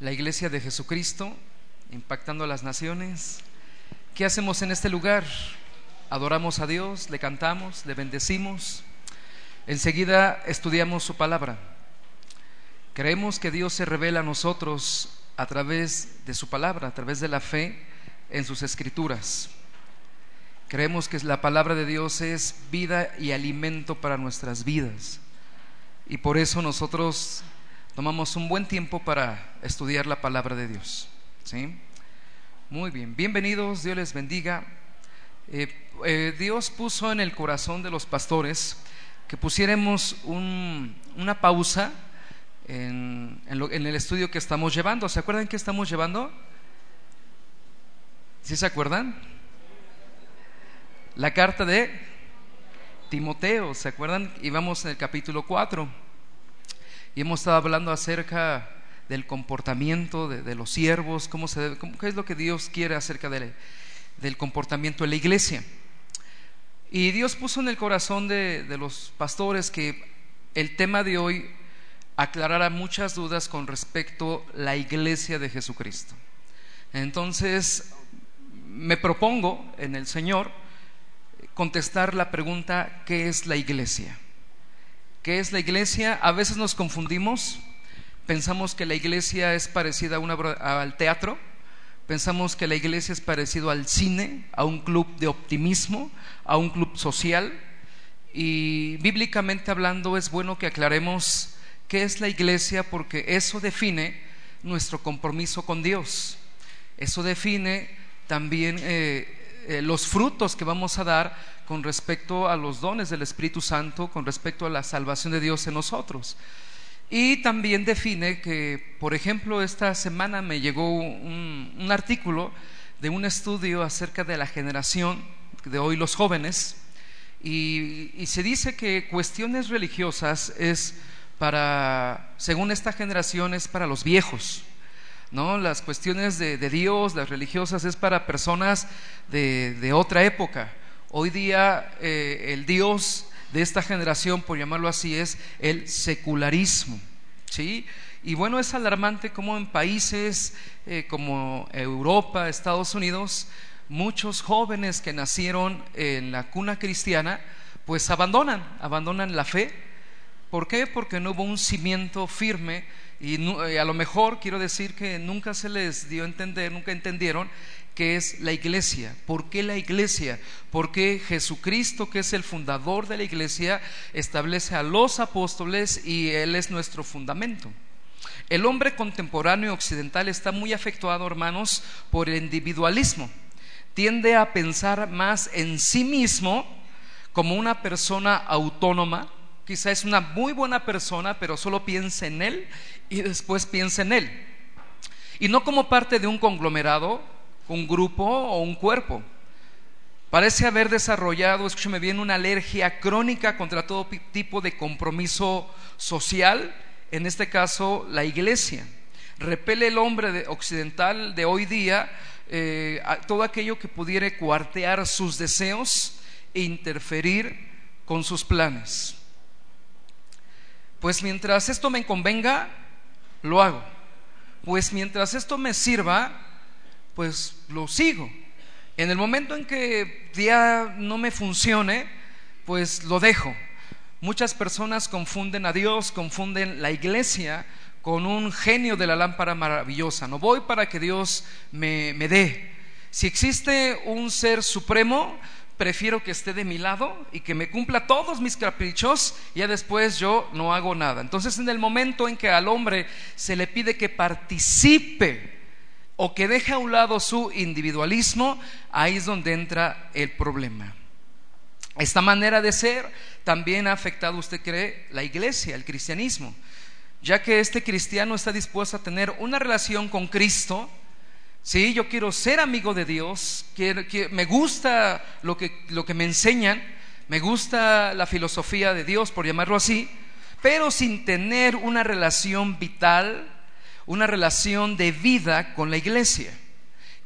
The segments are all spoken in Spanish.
la iglesia de Jesucristo, impactando a las naciones. ¿Qué hacemos en este lugar? Adoramos a Dios, le cantamos, le bendecimos. Enseguida estudiamos su palabra. Creemos que Dios se revela a nosotros a través de su palabra, a través de la fe en sus escrituras. Creemos que la palabra de Dios es vida y alimento para nuestras vidas. Y por eso nosotros tomamos un buen tiempo para estudiar la palabra de Dios. ¿sí? Muy bien, bienvenidos, Dios les bendiga. Eh, eh, Dios puso en el corazón de los pastores que pusiéramos una pausa en, el estudio que estamos llevando. ¿Se acuerdan qué estamos llevando? ¿Sí se acuerdan? La carta de Timoteo, ¿se acuerdan? Íbamos en el capítulo 4 y hemos estado hablando acerca del comportamiento de, los siervos, cómo se qué es lo que Dios quiere acerca del comportamiento de la iglesia. Y Dios puso en el corazón de, de los pastores que el tema de hoy aclarara muchas dudas con respecto a la iglesia de Jesucristo. Entonces, me propongo en el Señor contestar la pregunta, ¿qué es la iglesia? ¿Qué es la iglesia? A veces nos confundimos, pensamos que la iglesia es parecida a una, al teatro, pensamos que la iglesia es parecido al cine, a un club de optimismo, a un club social, y bíblicamente hablando es bueno que aclaremos qué es la iglesia porque eso define nuestro compromiso con Dios, eso define también eh, eh, los frutos que vamos a dar con respecto a los dones del Espíritu Santo, con respecto a la salvación de Dios en nosotros. Y también define que, por ejemplo, esta semana me llegó un, artículo de un estudio acerca de la generación de hoy los jóvenes y, y, se dice que cuestiones religiosas es para, según esta generación, es para los viejos. ¿No? Las cuestiones de, Dios, las religiosas, es para personas de, otra época. Hoy día eh, el Dios de esta generación, por llamarlo así, es el secularismo. ¿sí? Y bueno, es alarmante como en países eh, como Europa, Estados Unidos, muchos jóvenes que nacieron en la cuna cristiana, pues abandonan, abandonan la fe. ¿Por qué? Porque no hubo un cimiento firme y, eh, a lo mejor quiero decir que nunca se les dio a entender, nunca entendieron qué es la iglesia. ¿Por qué la iglesia? Porque Jesucristo, que es el fundador de la iglesia, establece a los apóstoles y Él es nuestro fundamento. El hombre contemporáneo occidental está muy afectuado, hermanos, por el individualismo. Tiende a pensar más en sí mismo como una persona autónoma, quizá es una muy buena persona, pero solo piensa en él y después piensa en él. Y no como parte de un conglomerado, un grupo o un cuerpo. Parece haber desarrollado, escúcheme bien, una alergia crónica contra todo tipo de compromiso social, en este caso la iglesia. Repele el hombre occidental de hoy día eh, todo aquello que pudiera cuartear sus deseos e interferir con sus planes. Pues mientras esto me convenga, lo hago. Pues mientras esto me sirva, pues lo sigo. En el momento en que ya no me funcione, pues lo dejo. Muchas personas confunden a Dios, confunden la iglesia con un genio de la lámpara maravillosa. No voy para que Dios me, me dé. Si existe un ser supremo, prefiero que esté de mi lado y que me cumpla todos mis caprichos y ya después yo no hago nada. Entonces en el momento en que al hombre se le pide que participe o que deje a un lado su individualismo, ahí es donde entra el problema. Esta manera de ser también ha afectado, usted cree, la iglesia, el cristianismo, ya que este cristiano está dispuesto a tener una relación con Cristo, Sí, yo quiero ser amigo de Dios, me gusta lo que, lo que me enseñan, me gusta la filosofía de Dios, por llamarlo así, pero sin tener una relación vital, una relación de vida con la iglesia.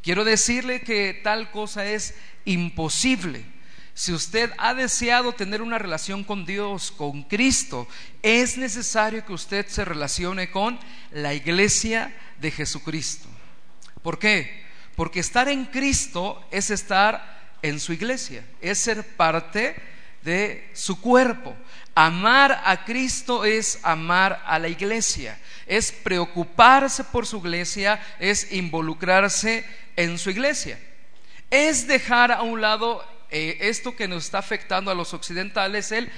Quiero decirle que tal cosa es imposible. Si usted ha deseado tener una relación con Dios, con Cristo, es necesario que usted se relacione con la iglesia de Jesucristo. ¿Por qué? Porque estar en Cristo es estar en su iglesia, es ser parte de su cuerpo. Amar a Cristo es amar a la iglesia, es preocuparse por su iglesia, es involucrarse en su iglesia. Es dejar a un lado eh, esto que nos está afectando a los occidentales, el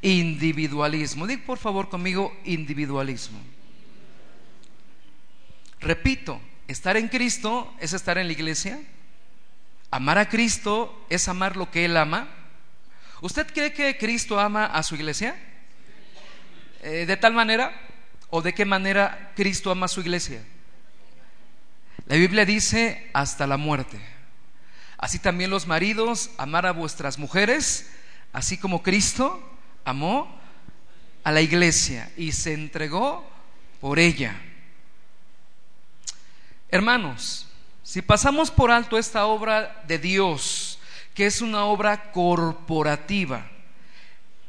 individualismo. Diga por favor conmigo individualismo. Repito, estar en Cristo es estar en la iglesia. Amar a Cristo es amar lo que Él ama. ¿Usted cree que Cristo ama a su iglesia? Eh, ¿De tal manera? ¿O de qué manera Cristo ama a su iglesia? La Biblia dice hasta la muerte. Así también los maridos, amar a vuestras mujeres, así como Cristo amó a la iglesia y se entregó por ella. Hermanos, si pasamos por alto esta obra de Dios, que es una obra corporativa,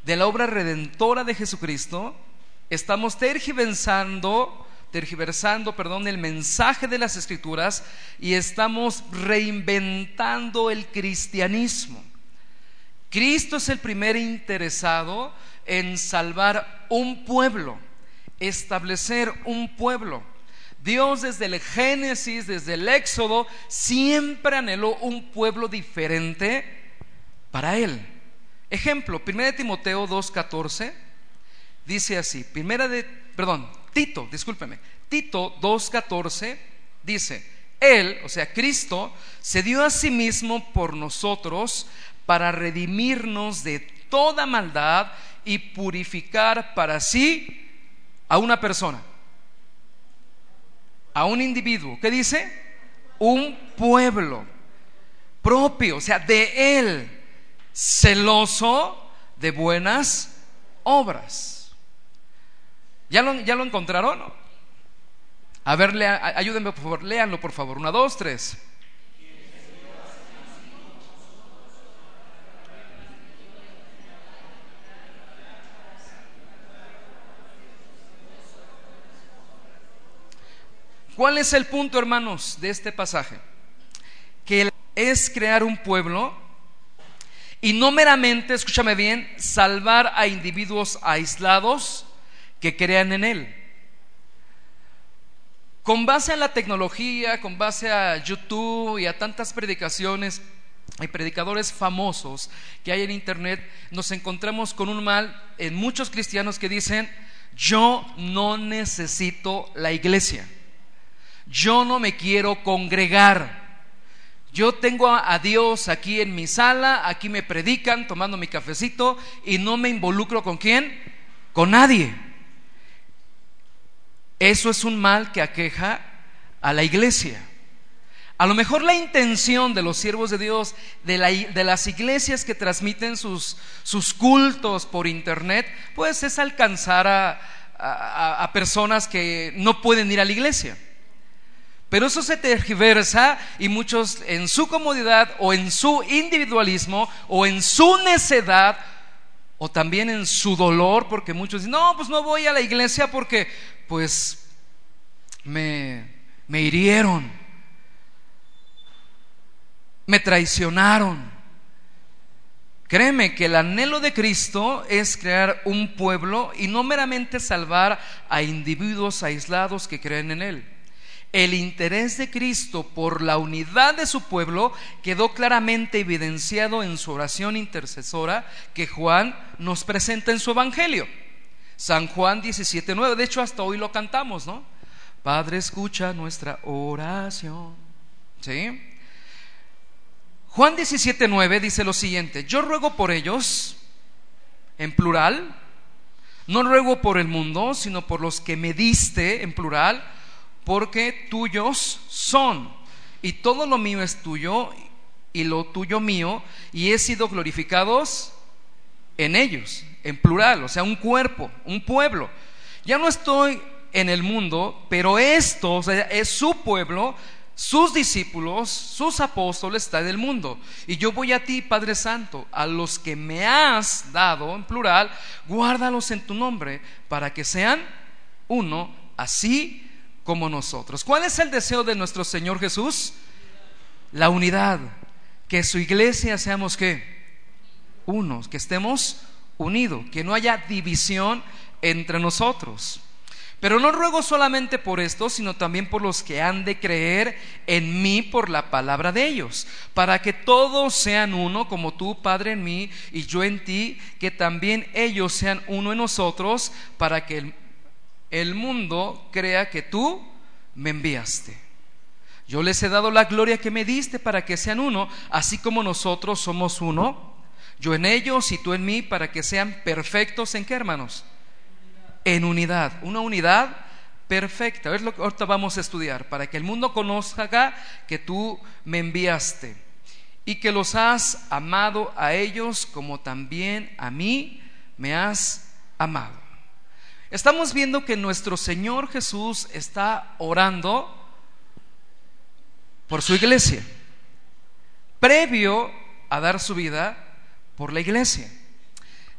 de la obra redentora de Jesucristo, estamos tergiversando, tergiversando, perdón, el mensaje de las escrituras y estamos reinventando el cristianismo. Cristo es el primer interesado en salvar un pueblo, establecer un pueblo. Dios desde el Génesis, desde el Éxodo, siempre anheló un pueblo diferente para Él. Ejemplo, 1 Timoteo 2.14 dice así, primera de, perdón, Tito, discúlpeme, Tito 2.14 dice, Él, o sea, Cristo, se dio a sí mismo por nosotros para redimirnos de toda maldad y purificar para sí a una persona, a un individuo. ¿Qué dice? Un pueblo propio, o sea, de Él, celoso de buenas obras. ¿Ya lo, ya lo encontraron? A ver, ayúdenme por favor, léanlo por favor. Una, dos, tres. ¿Cuál es el punto, hermanos, de este pasaje? Que es crear un pueblo y no meramente, escúchame bien, salvar a individuos aislados que crean en Él. Con base a la tecnología, con base a YouTube y a tantas predicaciones y predicadores famosos que hay en Internet, nos encontramos con un mal en muchos cristianos que dicen, yo no necesito la iglesia yo no me quiero congregar. Yo tengo a Dios aquí en mi sala, aquí me predican tomando mi cafecito y no me involucro con quién, con nadie. Eso es un mal que aqueja a la iglesia. A lo mejor la intención de los siervos de Dios, de, las iglesias que transmiten sus, cultos por internet, pues es alcanzar a personas que no pueden ir a la iglesia. Pero eso se tergiversa y muchos en su comodidad o en su individualismo o en su necedad o también en su dolor, porque muchos dicen, no, pues no voy a la iglesia porque pues me, me hirieron, me traicionaron. Créeme que el anhelo de Cristo es crear un pueblo y no meramente salvar a individuos aislados que creen en Él el interés de Cristo por la unidad de su pueblo quedó claramente evidenciado en su oración intercesora que Juan nos presenta en su Evangelio. San Juan 17.9, de hecho hasta hoy lo cantamos, ¿no? Padre, escucha nuestra oración. ¿Sí? Juan 17.9 dice lo siguiente, yo ruego por ellos, en plural, no ruego por el mundo, sino por los que me diste, en plural, porque tuyos son, y todo lo mío es tuyo, y lo tuyo mío, y he sido glorificados en ellos, en plural, o sea, un cuerpo, un pueblo. Ya no estoy en el mundo, pero esto es su pueblo, sus discípulos, sus apóstoles están en el mundo. Y yo voy a ti, Padre Santo, a los que me has dado, en plural, guárdalos en tu nombre, para que sean uno, así como nosotros. ¿Cuál es el deseo de nuestro Señor Jesús? La unidad. Que su iglesia seamos que unos, que estemos unidos, que no haya división entre nosotros. Pero no ruego solamente por esto, sino también por los que han de creer en mí por la palabra de ellos, para que todos sean uno, como tú, Padre, en mí y yo en ti, que también ellos sean uno en nosotros, para que el, mundo crea que tú me enviaste. Yo les he dado la gloria que me diste para que sean uno, así como nosotros somos uno. Yo en ellos y tú en mí, para que sean perfectos en qué, hermanos? en unidad, una unidad perfecta. Es lo que ahorita vamos a estudiar, para que el mundo conozca que tú me enviaste y que los has amado a ellos como también a mí me has amado. Estamos viendo que nuestro Señor Jesús está orando por su iglesia, previo a dar su vida por la iglesia.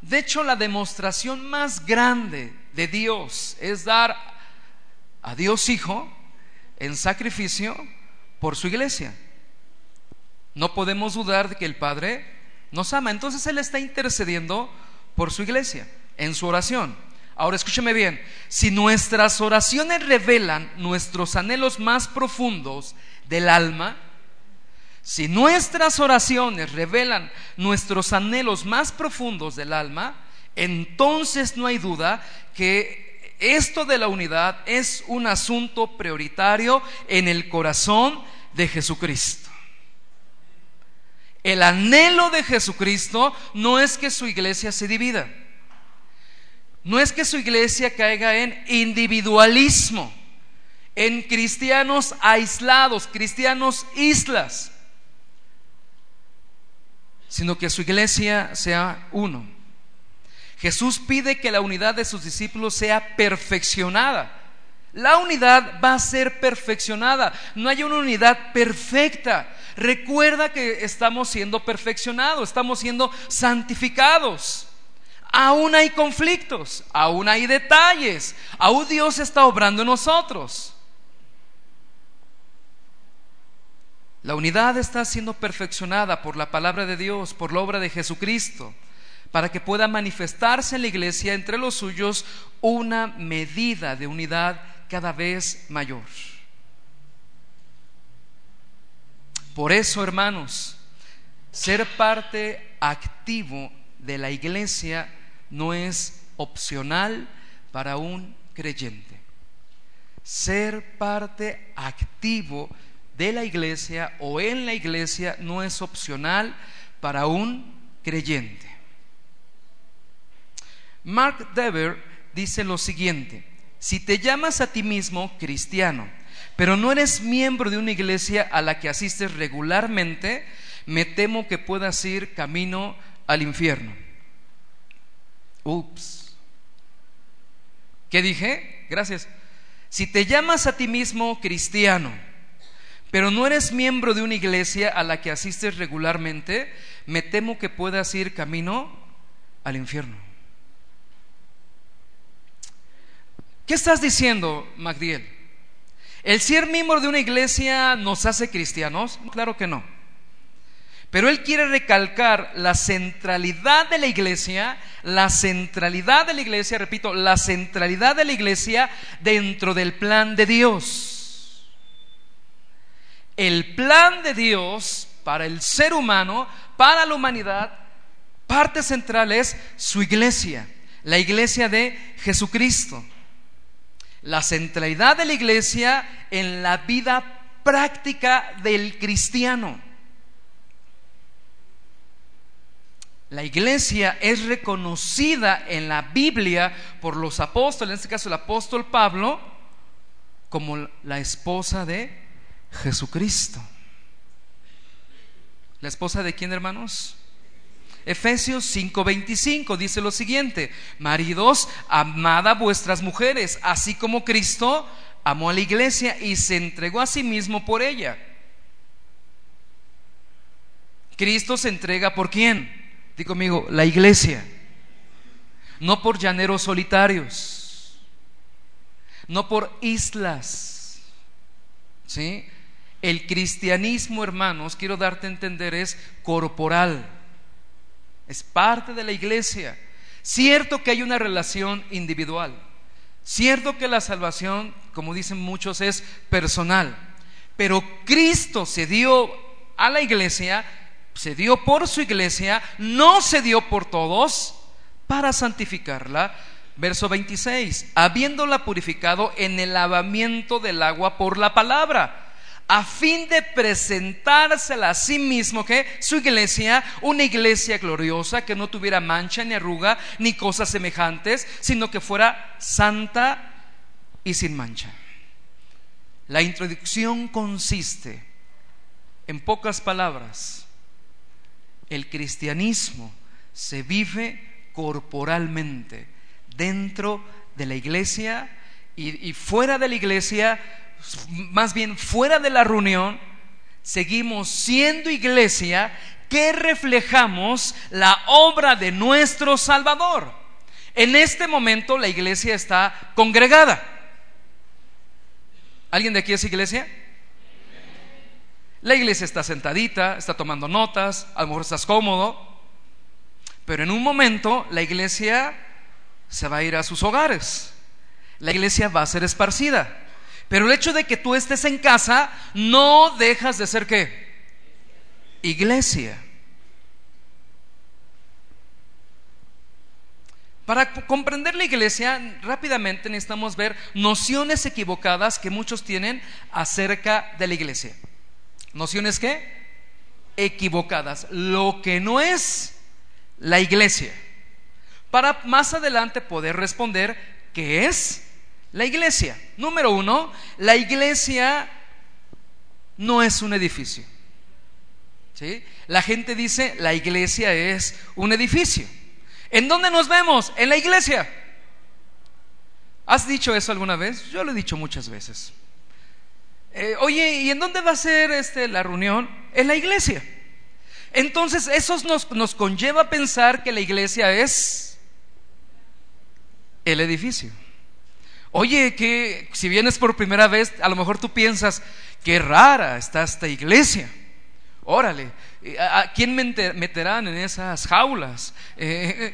De hecho, la demostración más grande de Dios es dar a Dios Hijo en sacrificio por su iglesia. No podemos dudar de que el Padre nos ama. Entonces Él está intercediendo por su iglesia en su oración. Ahora escúcheme bien, si nuestras oraciones revelan nuestros anhelos más profundos del alma, si nuestras oraciones revelan nuestros anhelos más profundos del alma, entonces no hay duda que esto de la unidad es un asunto prioritario en el corazón de Jesucristo. El anhelo de Jesucristo no es que su iglesia se divida, no es que su iglesia caiga en individualismo, en cristianos aislados, cristianos islas, sino que su iglesia sea uno. Jesús pide que la unidad de sus discípulos sea perfeccionada. La unidad va a ser perfeccionada. No hay una unidad perfecta. Recuerda que estamos siendo perfeccionados, estamos siendo santificados. Aún hay conflictos, aún hay detalles, aún Dios está obrando en nosotros. La unidad está siendo perfeccionada por la palabra de Dios, por la obra de Jesucristo para que pueda manifestarse en la iglesia entre los suyos una medida de unidad cada vez mayor. Por eso, hermanos, ser parte activo de la iglesia no es opcional para un creyente. Ser parte activo de la iglesia o en la iglesia no es opcional para un creyente. Mark Dever dice lo siguiente, si te llamas a ti mismo cristiano, pero no eres miembro de una iglesia a la que asistes regularmente, me temo que puedas ir camino al infierno. Ups. ¿Qué dije? Gracias. Si te llamas a ti mismo cristiano, pero no eres miembro de una iglesia a la que asistes regularmente, me temo que puedas ir camino al infierno. ¿Qué estás diciendo, Magdiel? ¿El ser miembro de una iglesia nos hace cristianos? Claro que no. Pero él quiere recalcar la centralidad de la iglesia, la centralidad de la iglesia, repito, la centralidad de la iglesia dentro del plan de Dios. El plan de Dios para el ser humano, para la humanidad, parte central es su iglesia, la iglesia de Jesucristo la centralidad de la iglesia en la vida práctica del cristiano. La iglesia es reconocida en la Biblia por los apóstoles, en este caso el apóstol Pablo, como la esposa de Jesucristo. ¿La esposa de quién, hermanos? Efesios 5:25 dice lo siguiente, maridos, amad a vuestras mujeres, así como Cristo amó a la iglesia y se entregó a sí mismo por ella. Cristo se entrega por quién? Digo conmigo, la iglesia. No por llaneros solitarios, no por islas ¿sí? El cristianismo, hermanos, quiero darte a entender, es corporal. Es parte de la iglesia. Cierto que hay una relación individual. Cierto que la salvación, como dicen muchos, es personal. Pero Cristo se dio a la iglesia, se dio por su iglesia, no se dio por todos para santificarla. Verso 26, habiéndola purificado en el lavamiento del agua por la palabra a fin de presentársela a sí mismo, que su iglesia, una iglesia gloriosa, que no tuviera mancha ni arruga ni cosas semejantes, sino que fuera santa y sin mancha. La introducción consiste, en pocas palabras, el cristianismo se vive corporalmente dentro de la iglesia y, fuera de la iglesia más bien fuera de la reunión, seguimos siendo iglesia que reflejamos la obra de nuestro Salvador. En este momento la iglesia está congregada. ¿Alguien de aquí es iglesia? La iglesia está sentadita, está tomando notas, a lo mejor estás cómodo, pero en un momento la iglesia se va a ir a sus hogares. La iglesia va a ser esparcida. Pero el hecho de que tú estés en casa no dejas de ser qué? Iglesia. Para comprender la iglesia, rápidamente necesitamos ver nociones equivocadas que muchos tienen acerca de la iglesia. ¿Nociones qué? Equivocadas. Lo que no es la iglesia. Para más adelante poder responder qué es la iglesia. Número uno, la iglesia no es un edificio. ¿Sí? La gente dice, la iglesia es un edificio. ¿En dónde nos vemos? En la iglesia. ¿Has dicho eso alguna vez? Yo lo he dicho muchas veces. Eh, oye, ¿y en dónde va a ser este, la reunión? En la iglesia. Entonces, eso nos, nos conlleva a pensar que la iglesia es el edificio. Oye, que si vienes por primera vez, a lo mejor tú piensas, qué rara está esta iglesia. Órale, ¿a quién meterán en esas jaulas? Eh,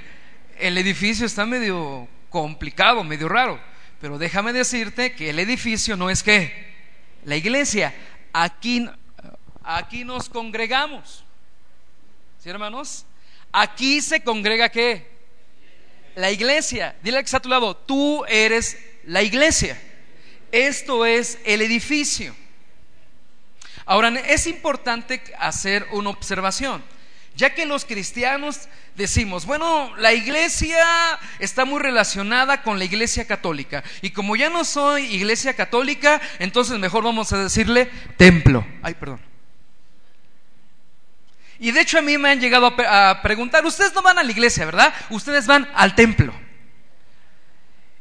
el edificio está medio complicado, medio raro, pero déjame decirte que el edificio no es qué, la iglesia. Aquí, aquí nos congregamos. ¿Sí, hermanos? Aquí se congrega qué? La iglesia. Dile que está a tu lado, tú eres la iglesia. Esto es el edificio. Ahora, es importante hacer una observación, ya que los cristianos decimos, bueno, la iglesia está muy relacionada con la iglesia católica, y como ya no soy iglesia católica, entonces mejor vamos a decirle templo. Ay, perdón. Y de hecho a mí me han llegado a, preguntar, ustedes no van a la iglesia, ¿verdad? Ustedes van al templo.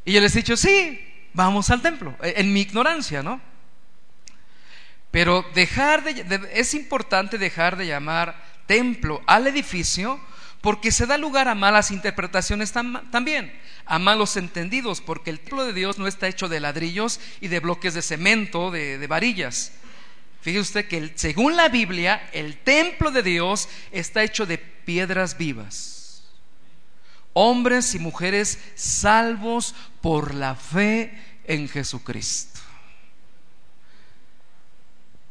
Y yo les he dicho, sí, vamos al templo, e, en mi ignorancia, ¿no? Pero dejar de, es importante dejar de llamar templo al edificio porque se da lugar a malas interpretaciones también, a malos entendidos, porque el templo de Dios no está hecho de ladrillos y de bloques de cemento, de, de varillas. Fíjese usted que según la Biblia, el templo de Dios está hecho de piedras vivas hombres y mujeres salvos por la fe en Jesucristo.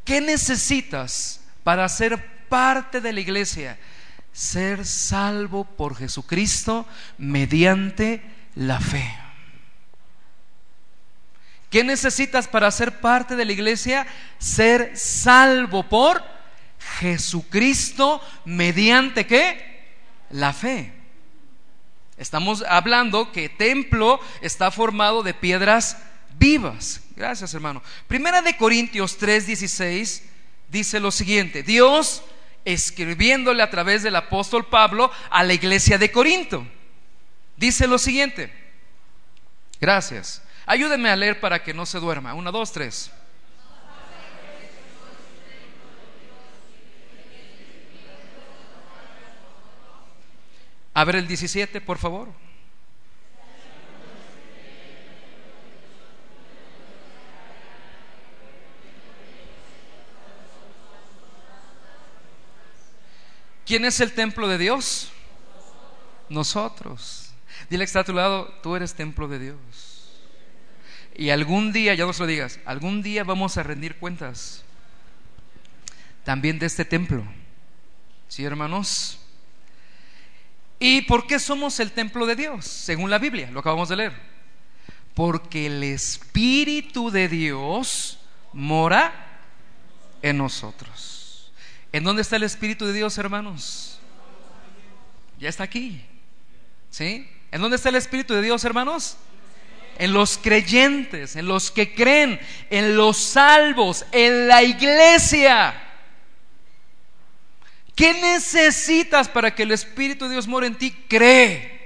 ¿Qué necesitas para ser parte de la iglesia? Ser salvo por Jesucristo mediante la fe. ¿Qué necesitas para ser parte de la iglesia? Ser salvo por Jesucristo mediante qué? La fe. Estamos hablando que templo está formado de piedras vivas. Gracias, hermano. Primera de Corintios 3:16 dice lo siguiente: Dios escribiéndole a través del apóstol Pablo a la iglesia de Corinto. Dice lo siguiente. Gracias. Ayúdenme a leer para que no se duerma. Una, dos, tres. A ver el 17, por favor. ¿Quién es el templo de Dios? Nosotros. Dile que está a tu lado, tú eres templo de Dios. Y algún día, ya no se lo digas, algún día vamos a rendir cuentas también de este templo. ¿Sí, hermanos? ¿Y por qué somos el templo de Dios? Según la Biblia, lo acabamos de leer. Porque el Espíritu de Dios mora en nosotros. ¿En dónde está el Espíritu de Dios, hermanos? Ya está aquí. ¿Sí? ¿En dónde está el Espíritu de Dios, hermanos? En los creyentes, en los que creen, en los salvos, en la iglesia. ¿Qué necesitas para que el Espíritu de Dios more en ti? Cree.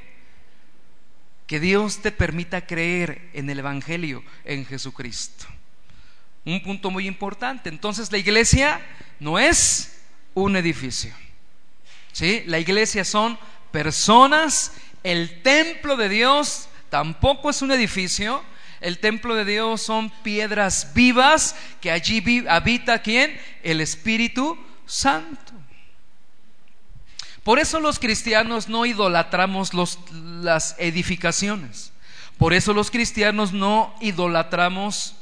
Que Dios te permita creer en el Evangelio, en Jesucristo. Un punto muy importante. Entonces la iglesia no es un edificio. ¿Sí? La iglesia son personas. El templo de Dios tampoco es un edificio. El templo de Dios son piedras vivas que allí habita quién? El Espíritu Santo. Por eso los cristianos no idolatramos las edificaciones. Por eso los cristianos no idolatramos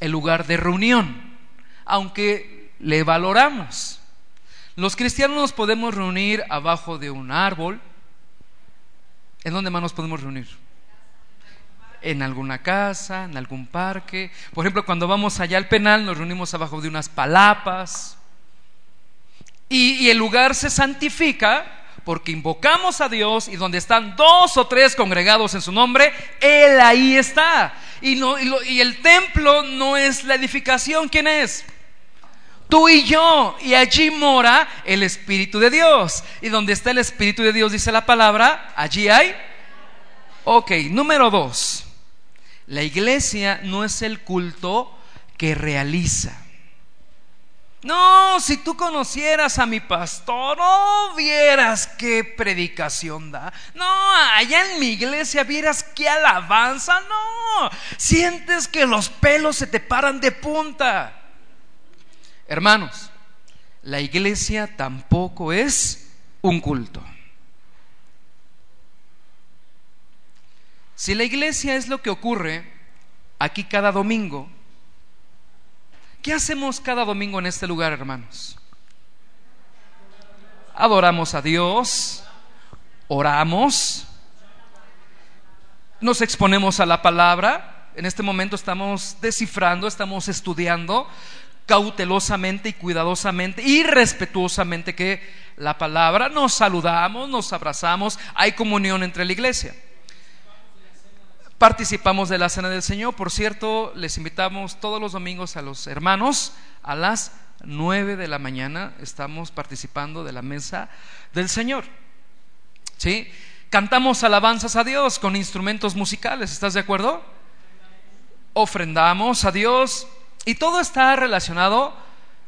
el lugar de reunión, aunque le valoramos. Los cristianos nos podemos reunir abajo de un árbol. ¿En dónde más nos podemos reunir? En alguna casa, en algún parque. Por ejemplo, cuando vamos allá al penal nos reunimos abajo de unas palapas. Y, el lugar se santifica porque invocamos a Dios y donde están dos o tres congregados en su nombre, Él ahí está. Y, no, y, el templo no es la edificación, ¿quién es? Tú y yo. Y allí mora el Espíritu de Dios. Y donde está el Espíritu de Dios, dice la palabra, allí hay. Ok, número dos. La iglesia no es el culto que realiza. No, si tú conocieras a mi pastor, no vieras qué predicación da. No, allá en mi iglesia vieras qué alabanza. No, sientes que los pelos se te paran de punta. Hermanos, la iglesia tampoco es un culto. Si la iglesia es lo que ocurre aquí cada domingo, ¿Qué hacemos cada domingo en este lugar, hermanos? Adoramos a Dios, oramos, nos exponemos a la palabra. En este momento estamos descifrando, estamos estudiando cautelosamente y cuidadosamente y respetuosamente que la palabra, nos saludamos, nos abrazamos, hay comunión entre la iglesia participamos de la Cena del Señor. Por cierto, les invitamos todos los domingos a los hermanos a las 9 de la mañana. Estamos participando de la mesa del Señor. ¿Sí? Cantamos alabanzas a Dios con instrumentos musicales. ¿Estás de acuerdo? Ofrendamos a Dios y todo está relacionado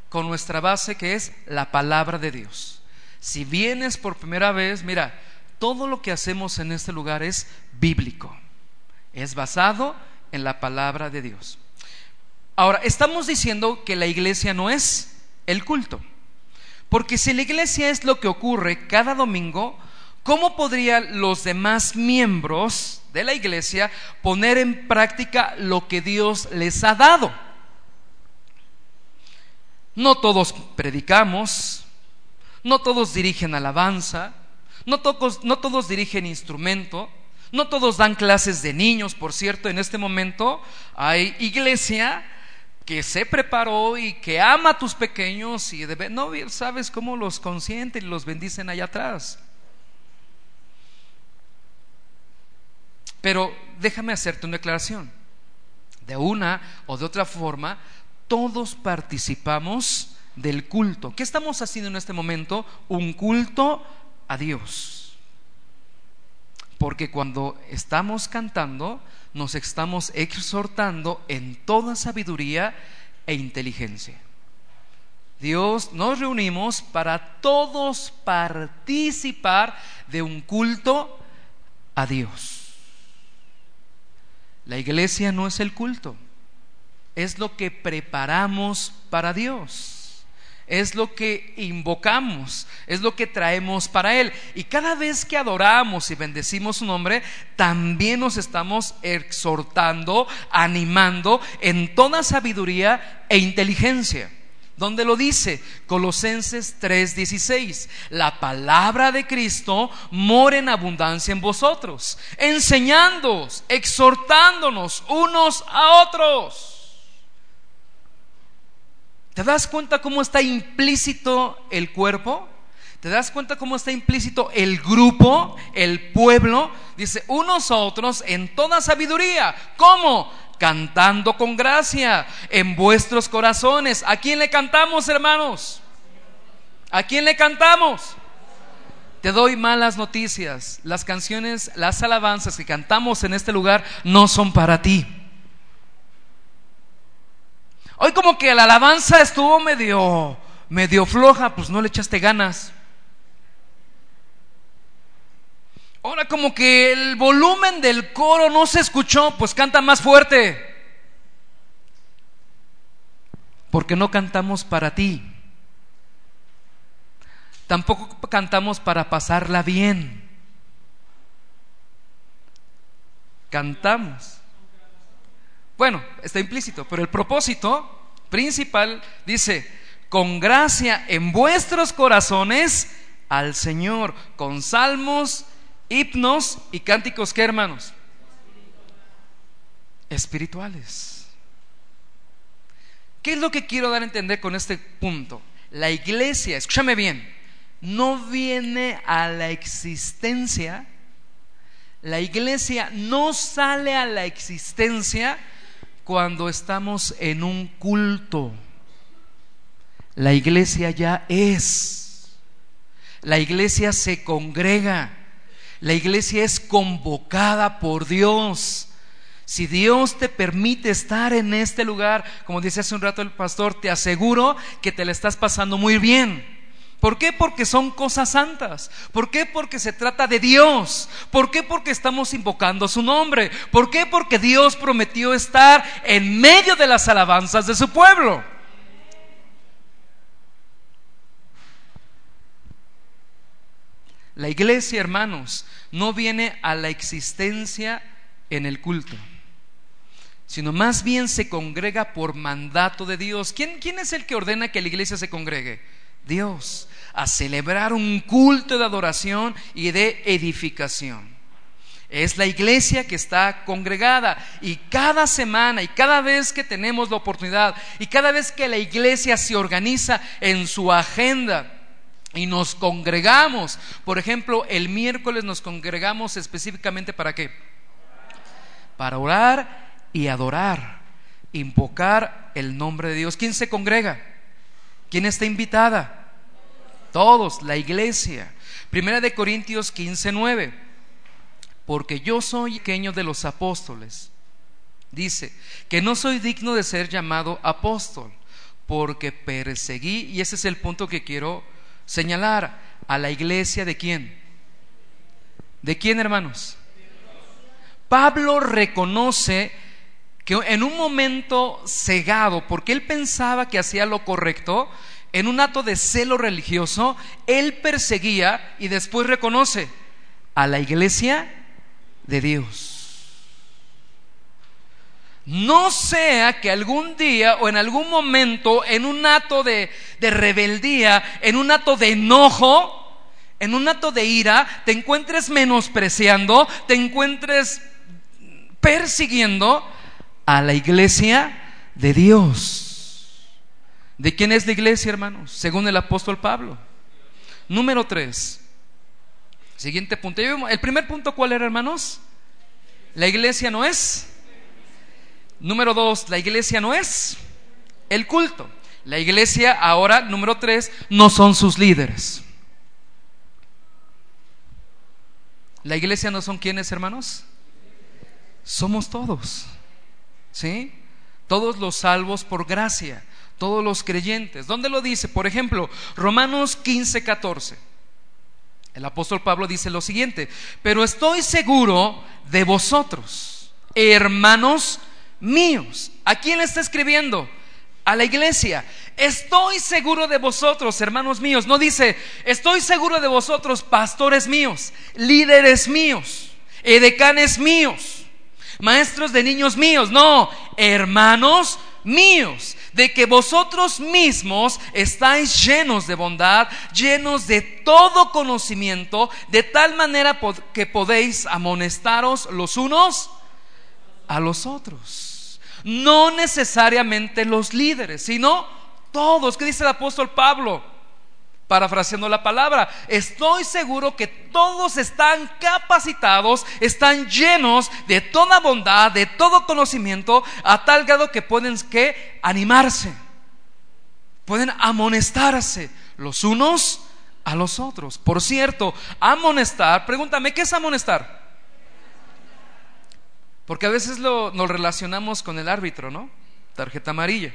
con nuestra base que es la palabra de Dios. Si vienes por primera vez, mira, todo lo que hacemos en este lugar es bíblico. Es basado en la palabra de Dios. Ahora, estamos diciendo que la iglesia no es el culto. Porque si la iglesia es lo que ocurre cada domingo, ¿cómo podrían los demás miembros de la iglesia poner en práctica lo que Dios les ha dado? No todos predicamos, no todos dirigen alabanza, no todos, no todos dirigen instrumento, no todos dan clases de niños, por cierto, en este momento hay iglesia que se preparó y que ama a tus pequeños y debe, no sabes cómo los consienten y los bendicen allá atrás. Pero déjame hacerte una declaración. De una o de otra forma, todos participamos del culto. ¿Qué estamos haciendo en este momento? Un culto a Dios. Porque cuando estamos cantando, nos estamos exhortando en toda sabiduría e inteligencia. Dios nos reunimos para todos participar de un culto a Dios. La iglesia no es el culto, es lo que preparamos para Dios. es lo que invocamos, es lo que traemos para Él. Y cada vez que adoramos y bendecimos su nombre, también nos estamos exhortando, animando en toda sabiduría e inteligencia. ¿Dónde lo dice? Colosenses 3:16. La palabra de Cristo mora en abundancia en vosotros, enseñándoos, exhortándonos unos a otros. ¿Te das cuenta cómo está implícito el cuerpo? ¿Te das cuenta cómo está implícito el grupo, el pueblo? Dice, unos a otros en toda sabiduría. ¿Cómo? cantando con gracia en vuestros corazones. ¿A quién le cantamos, hermanos? ¿A quién le cantamos? Te doy malas noticias. Las canciones, las alabanzas que cantamos en este lugar no son para ti. Hoy como que la alabanza estuvo medio medio floja, pues no le echaste ganas. Ahora como que el volumen del coro no se escuchó, pues canta más fuerte. Porque no cantamos para ti. Tampoco cantamos para pasarla bien. Cantamos. Bueno, está implícito, pero el propósito principal dice, con gracia en vuestros corazones al Señor, con salmos himnos y cánticos, ¿qué hermanos? Espirituales. ¿Qué es lo que quiero dar a entender con este punto? La iglesia, escúchame bien, no viene a la existencia, la iglesia no sale a la existencia cuando estamos en un culto. La iglesia ya es. La iglesia se congrega. La iglesia es convocada por Dios. Si Dios te permite estar en este lugar, como dice hace un rato el pastor, te aseguro que te la estás pasando muy bien. ¿Por qué? Porque son cosas santas. ¿Por qué? Porque se trata de Dios. ¿Por qué? Porque estamos invocando su nombre. ¿Por qué? Porque Dios prometió estar en medio de las alabanzas de su pueblo. La iglesia, hermanos, no viene a la existencia en el culto, sino más bien se congrega por mandato de Dios. ¿Quién, quién es el que ordena que la iglesia se congregue? Dios, a celebrar un culto de adoración y de edificación. Es la iglesia que está congregada y cada semana y cada vez que tenemos la oportunidad y cada vez que la iglesia se organiza en su agenda, y nos congregamos. Por ejemplo, el miércoles nos congregamos específicamente para qué? Para orar y adorar, invocar el nombre de Dios. ¿Quién se congrega? ¿Quién está invitada? Todos, la iglesia. Primera de Corintios 15, 9. Porque yo soy pequeño de los apóstoles. Dice que no soy digno de ser llamado apóstol, porque perseguí, y ese es el punto que quiero señalar a la iglesia de quién? ¿De quién, hermanos? Pablo reconoce que en un momento cegado, porque él pensaba que hacía lo correcto, en un acto de celo religioso, él perseguía y después reconoce a la iglesia de Dios. No sea que algún día o en algún momento, en un acto de, rebeldía, en un acto de enojo, en un acto de ira, te encuentres menospreciando, te encuentres persiguiendo a la iglesia de Dios. ¿De quién es la iglesia, hermanos? Según el apóstol Pablo. Número tres. Siguiente punto. El primer punto, ¿cuál era, hermanos? La iglesia no es Número dos, la iglesia no es el culto. La iglesia ahora, número tres, no son sus líderes. La iglesia no son quienes, hermanos. Somos todos. ¿Sí? Todos los salvos por gracia, todos los creyentes. ¿Dónde lo dice? Por ejemplo, Romanos 15, 14. El apóstol Pablo dice lo siguiente, pero estoy seguro de vosotros, hermanos míos. ¿A quién le está escribiendo? A la iglesia. estoy seguro de vosotros, hermanos míos. No dice, estoy seguro de vosotros, pastores míos, líderes míos, edecanes míos, maestros de niños míos. No, hermanos míos, de que vosotros mismos estáis llenos de bondad, llenos de todo conocimiento, de tal manera que podéis amonestaros los unos a los otros. No necesariamente los líderes, sino todos. ¿Qué dice el apóstol Pablo? Parafraseando la palabra, estoy seguro que todos están capacitados, están llenos de toda bondad, de todo conocimiento, a tal grado que pueden que animarse, pueden amonestarse los unos a los otros. Por cierto, amonestar, pregúntame, ¿qué es amonestar? Porque a veces lo, nos relacionamos con el árbitro, ¿no? Tarjeta amarilla.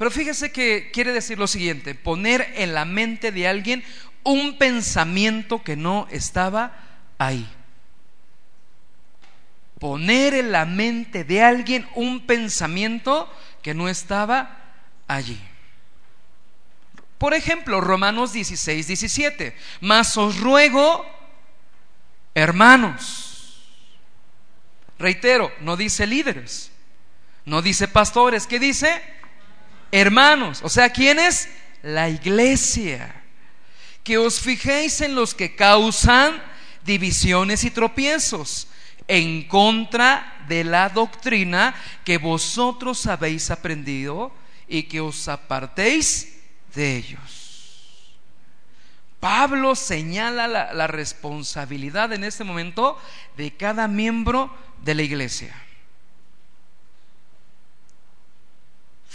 Pero fíjese que quiere decir lo siguiente, poner en la mente de alguien un pensamiento que no estaba ahí. Poner en la mente de alguien un pensamiento que no estaba allí. Por ejemplo, Romanos 16, 17. Mas os ruego, hermanos. Reitero, no dice líderes, no dice pastores, ¿qué dice? Hermanos, o sea, ¿quién es? La iglesia. Que os fijéis en los que causan divisiones y tropiezos en contra de la doctrina que vosotros habéis aprendido y que os apartéis de ellos. Pablo señala la, la responsabilidad en este momento de cada miembro de la iglesia.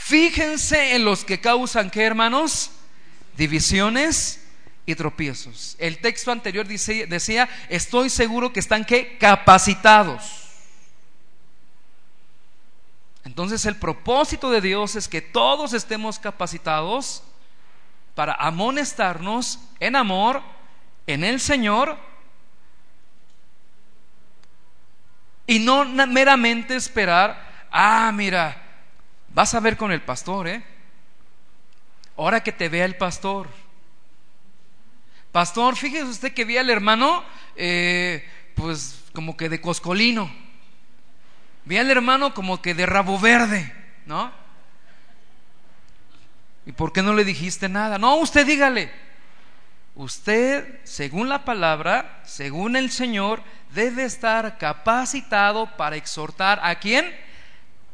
Fíjense en los que causan, ¿qué hermanos? Divisiones y tropiezos. El texto anterior decía, estoy seguro que están ¿qué? capacitados. Entonces el propósito de Dios es que todos estemos capacitados para amonestarnos en amor, en el Señor, y no meramente esperar, ah, mira, Vas a ver con el pastor, ¿eh? Ahora que te vea el pastor. Pastor, fíjese usted que vi al hermano, eh, pues como que de coscolino. Vi al hermano como que de rabo verde, ¿no? ¿Y por qué no le dijiste nada? No, usted dígale. Usted, según la palabra, según el Señor, debe estar capacitado para exhortar a quién?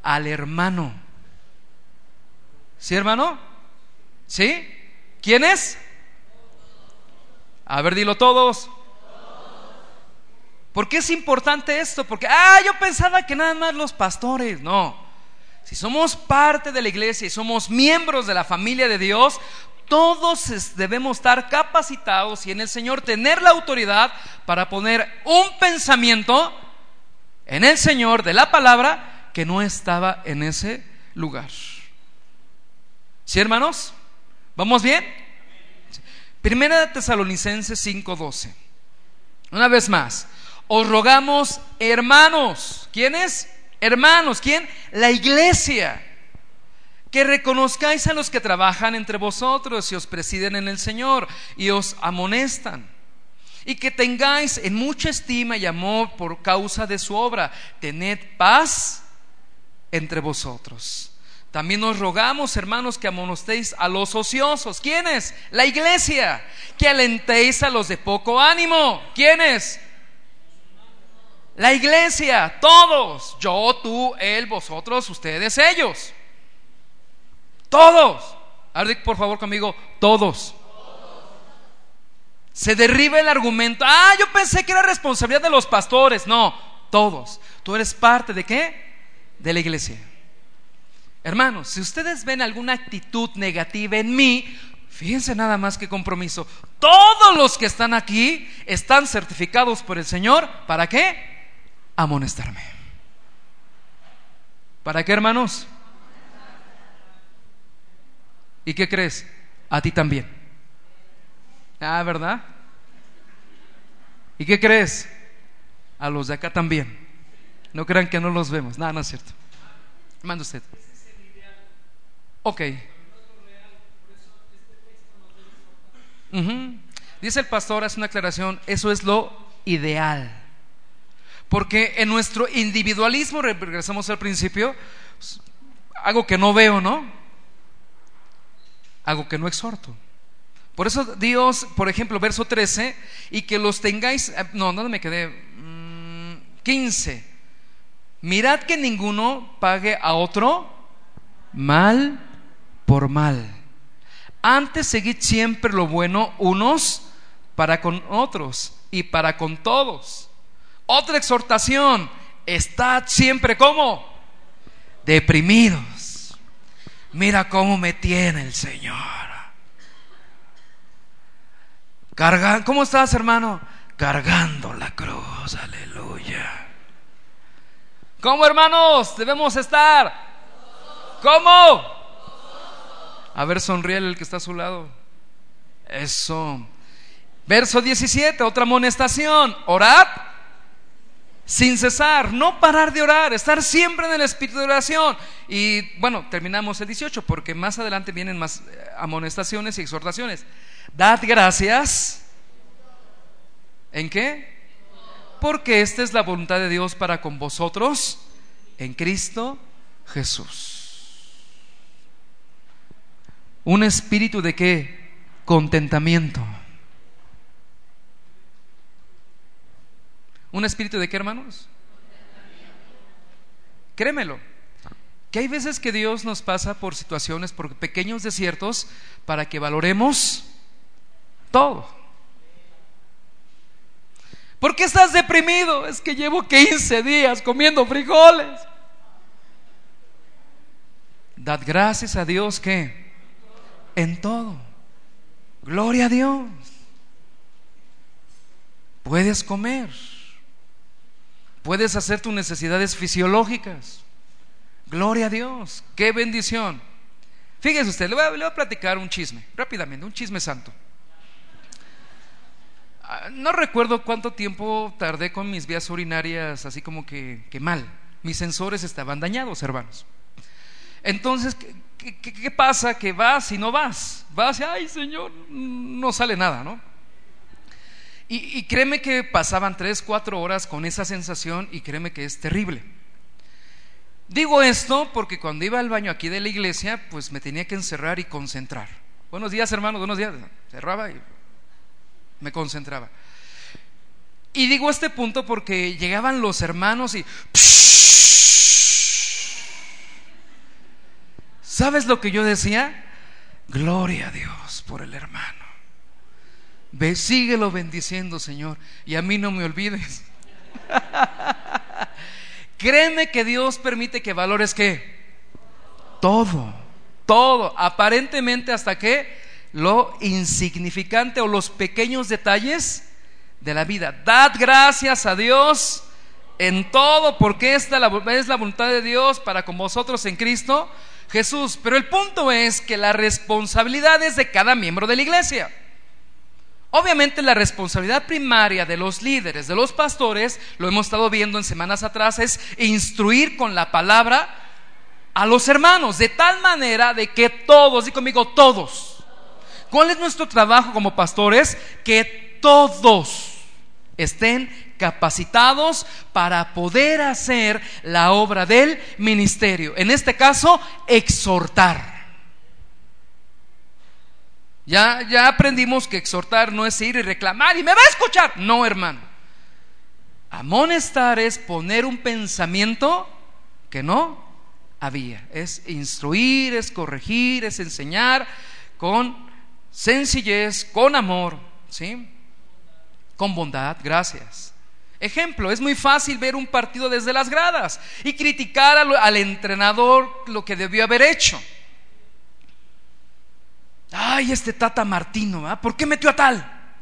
Al hermano. ¿Sí, hermano? ¿Sí? ¿Quién es? A ver, dilo todos. ¿Por qué es importante esto? Porque, ah, yo pensaba que nada más los pastores. No. Si somos parte de la iglesia y somos miembros de la familia de Dios, todos debemos estar capacitados y en el Señor tener la autoridad para poner un pensamiento en el Señor de la palabra que no estaba en ese lugar. ¿Sí, hermanos? ¿Vamos bien? Primera de Tesalonicenses 5:12. Una vez más, os rogamos, hermanos, ¿quiénes? Hermanos, ¿quién? La iglesia. Que reconozcáis a los que trabajan entre vosotros y os presiden en el Señor y os amonestan. Y que tengáis en mucha estima y amor por causa de su obra. Tened paz entre vosotros. También nos rogamos, hermanos, que amonestéis a los ociosos. ¿Quiénes? La iglesia. Que alentéis a los de poco ánimo. ¿Quiénes? La iglesia. Todos. Yo, tú, él, vosotros, ustedes, ellos. Todos. Ardic, por favor, conmigo. Todos. Se derriba el argumento. Ah, yo pensé que era responsabilidad de los pastores. No, todos. Tú eres parte de qué? De la iglesia. Hermanos, si ustedes ven alguna actitud negativa en mí, fíjense nada más que compromiso. Todos los que están aquí están certificados por el Señor. ¿Para qué? Amonestarme. ¿Para qué, hermanos? ¿Y qué crees? A ti también. Ah, ¿verdad? ¿Y qué crees? A los de acá también. No crean que no los vemos. Nada, no es cierto. Manda usted. Ok. Dice el pastor, hace una aclaración, eso es lo ideal. Porque en nuestro individualismo, re- regresamos al principio, algo que no veo, ¿no? Algo que no exhorto. Por eso Dios, por ejemplo, verso 13, y que los tengáis, eh, no, ¿dónde me quedé? Mm, 15. Mirad que ninguno pague a otro mal por mal. Antes seguid siempre lo bueno unos para con otros y para con todos. Otra exhortación, estad siempre como deprimidos. Mira cómo me tiene el Señor. Carga, ¿Cómo estás, hermano? Cargando la cruz, aleluya. ¿Cómo, hermanos? Debemos estar. ¿Cómo? A ver, sonríe el que está a su lado. Eso. Verso 17, otra amonestación. Orad sin cesar, no parar de orar, estar siempre en el espíritu de oración. Y bueno, terminamos el 18 porque más adelante vienen más eh, amonestaciones y exhortaciones. Dad gracias. ¿En qué? Porque esta es la voluntad de Dios para con vosotros en Cristo Jesús. Un espíritu de qué? Contentamiento. ¿Un espíritu de qué, hermanos? Créemelo, que hay veces que Dios nos pasa por situaciones, por pequeños desiertos, para que valoremos todo. ¿Por qué estás deprimido? Es que llevo 15 días comiendo frijoles. Dad gracias a Dios que en todo. Gloria a Dios. Puedes comer. Puedes hacer tus necesidades fisiológicas. Gloria a Dios. Qué bendición. Fíjese usted, le voy, a, platicar un chisme, rápidamente, un chisme santo. Ah, No recuerdo cuánto tiempo tardé con mis vías urinarias, así como que, que mal. Mis sensores estaban dañados, hermanos. Entonces, ¿qué, qué- qué pasa? Que vas y no vas. Vas y, ay Señor, no sale nada, ¿no? Y, y créeme que pasaban tres, cuatro horas con esa sensación y créeme que es terrible. Digo esto porque cuando iba al baño aquí de la iglesia, pues me tenía que encerrar y concentrar. Buenos días, hermanos, buenos días. Cerraba y me concentraba. Y digo este punto porque llegaban los hermanos y... ¿Sabes lo que yo decía? Gloria a Dios por el hermano. Ve, síguelo bendiciendo, Señor. Y a mí no me olvides. Créeme que Dios permite que valores que todo, todo, aparentemente hasta que lo insignificante o los pequeños detalles de la vida. Dad gracias a Dios en todo, porque esta es la voluntad de Dios para con vosotros en Cristo Jesús. Pero el punto es que la responsabilidad es de cada miembro de la iglesia. Obviamente la responsabilidad primaria de los líderes, de los pastores, lo hemos estado viendo en semanas atrás, es instruir con la palabra a los hermanos, de tal manera de que todos, y conmigo todos, ¿cuál es nuestro trabajo como pastores? Que todos estén capacitados para poder hacer la obra del ministerio. En este caso, exhortar. Ya, ya aprendimos que exhortar no es ir y reclamar y me va a escuchar. No, hermano. Amonestar es poner un pensamiento que no había. Es instruir, es corregir, es enseñar con sencillez, con amor, ¿sí? Con bondad, gracias. Ejemplo, es muy fácil ver un partido desde las gradas y criticar al, entrenador lo que debió haber hecho. Ay, este Tata Martino. ¿por qué metió a tal?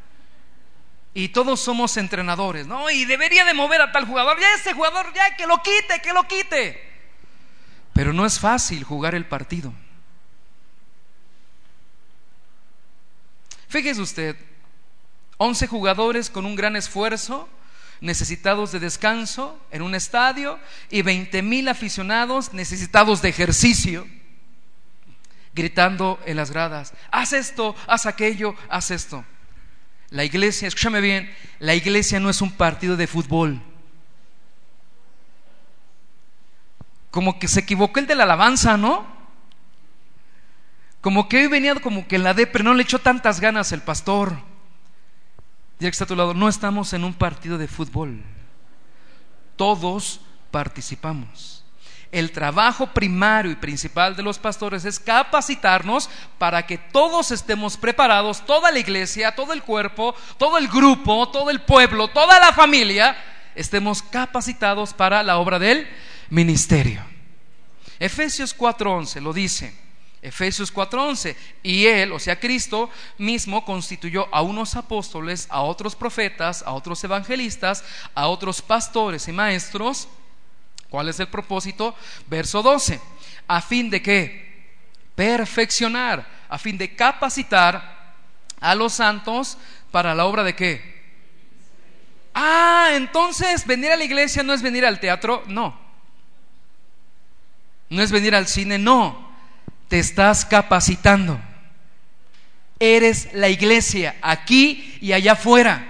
Y todos somos entrenadores, ¿no? Y debería de mover a tal jugador, ya ese jugador, ya que lo quite, que lo quite. Pero no es fácil jugar el partido. Fíjese usted, 11 jugadores con un gran esfuerzo, necesitados de descanso en un estadio y 20 mil aficionados necesitados de ejercicio. gritando en las gradas, haz esto, haz aquello, haz esto. La iglesia, escúchame bien, la iglesia no es un partido de fútbol. Como que se equivocó el de la alabanza, ¿no? Como que hoy venía como que en la pero no le echó tantas ganas el pastor. Dile que está a tu lado, no estamos en un partido de fútbol. Todos participamos. El trabajo primario y principal de los pastores es capacitarnos para que todos estemos preparados, toda la iglesia, todo el cuerpo, todo el grupo, todo el pueblo, toda la familia, estemos capacitados para la obra del ministerio. Efesios 4:11 lo dice. Efesios 4:11, y él, o sea, Cristo mismo constituyó a unos apóstoles, a otros profetas, a otros evangelistas, a otros pastores y maestros. ¿Cuál es el propósito? Verso 12, a fin de que perfeccionar, a fin de capacitar a los santos para la obra de qué? Ah, entonces venir a la iglesia no es venir al teatro, no. No es venir al cine, no te estás capacitando. Eres la iglesia aquí y allá afuera.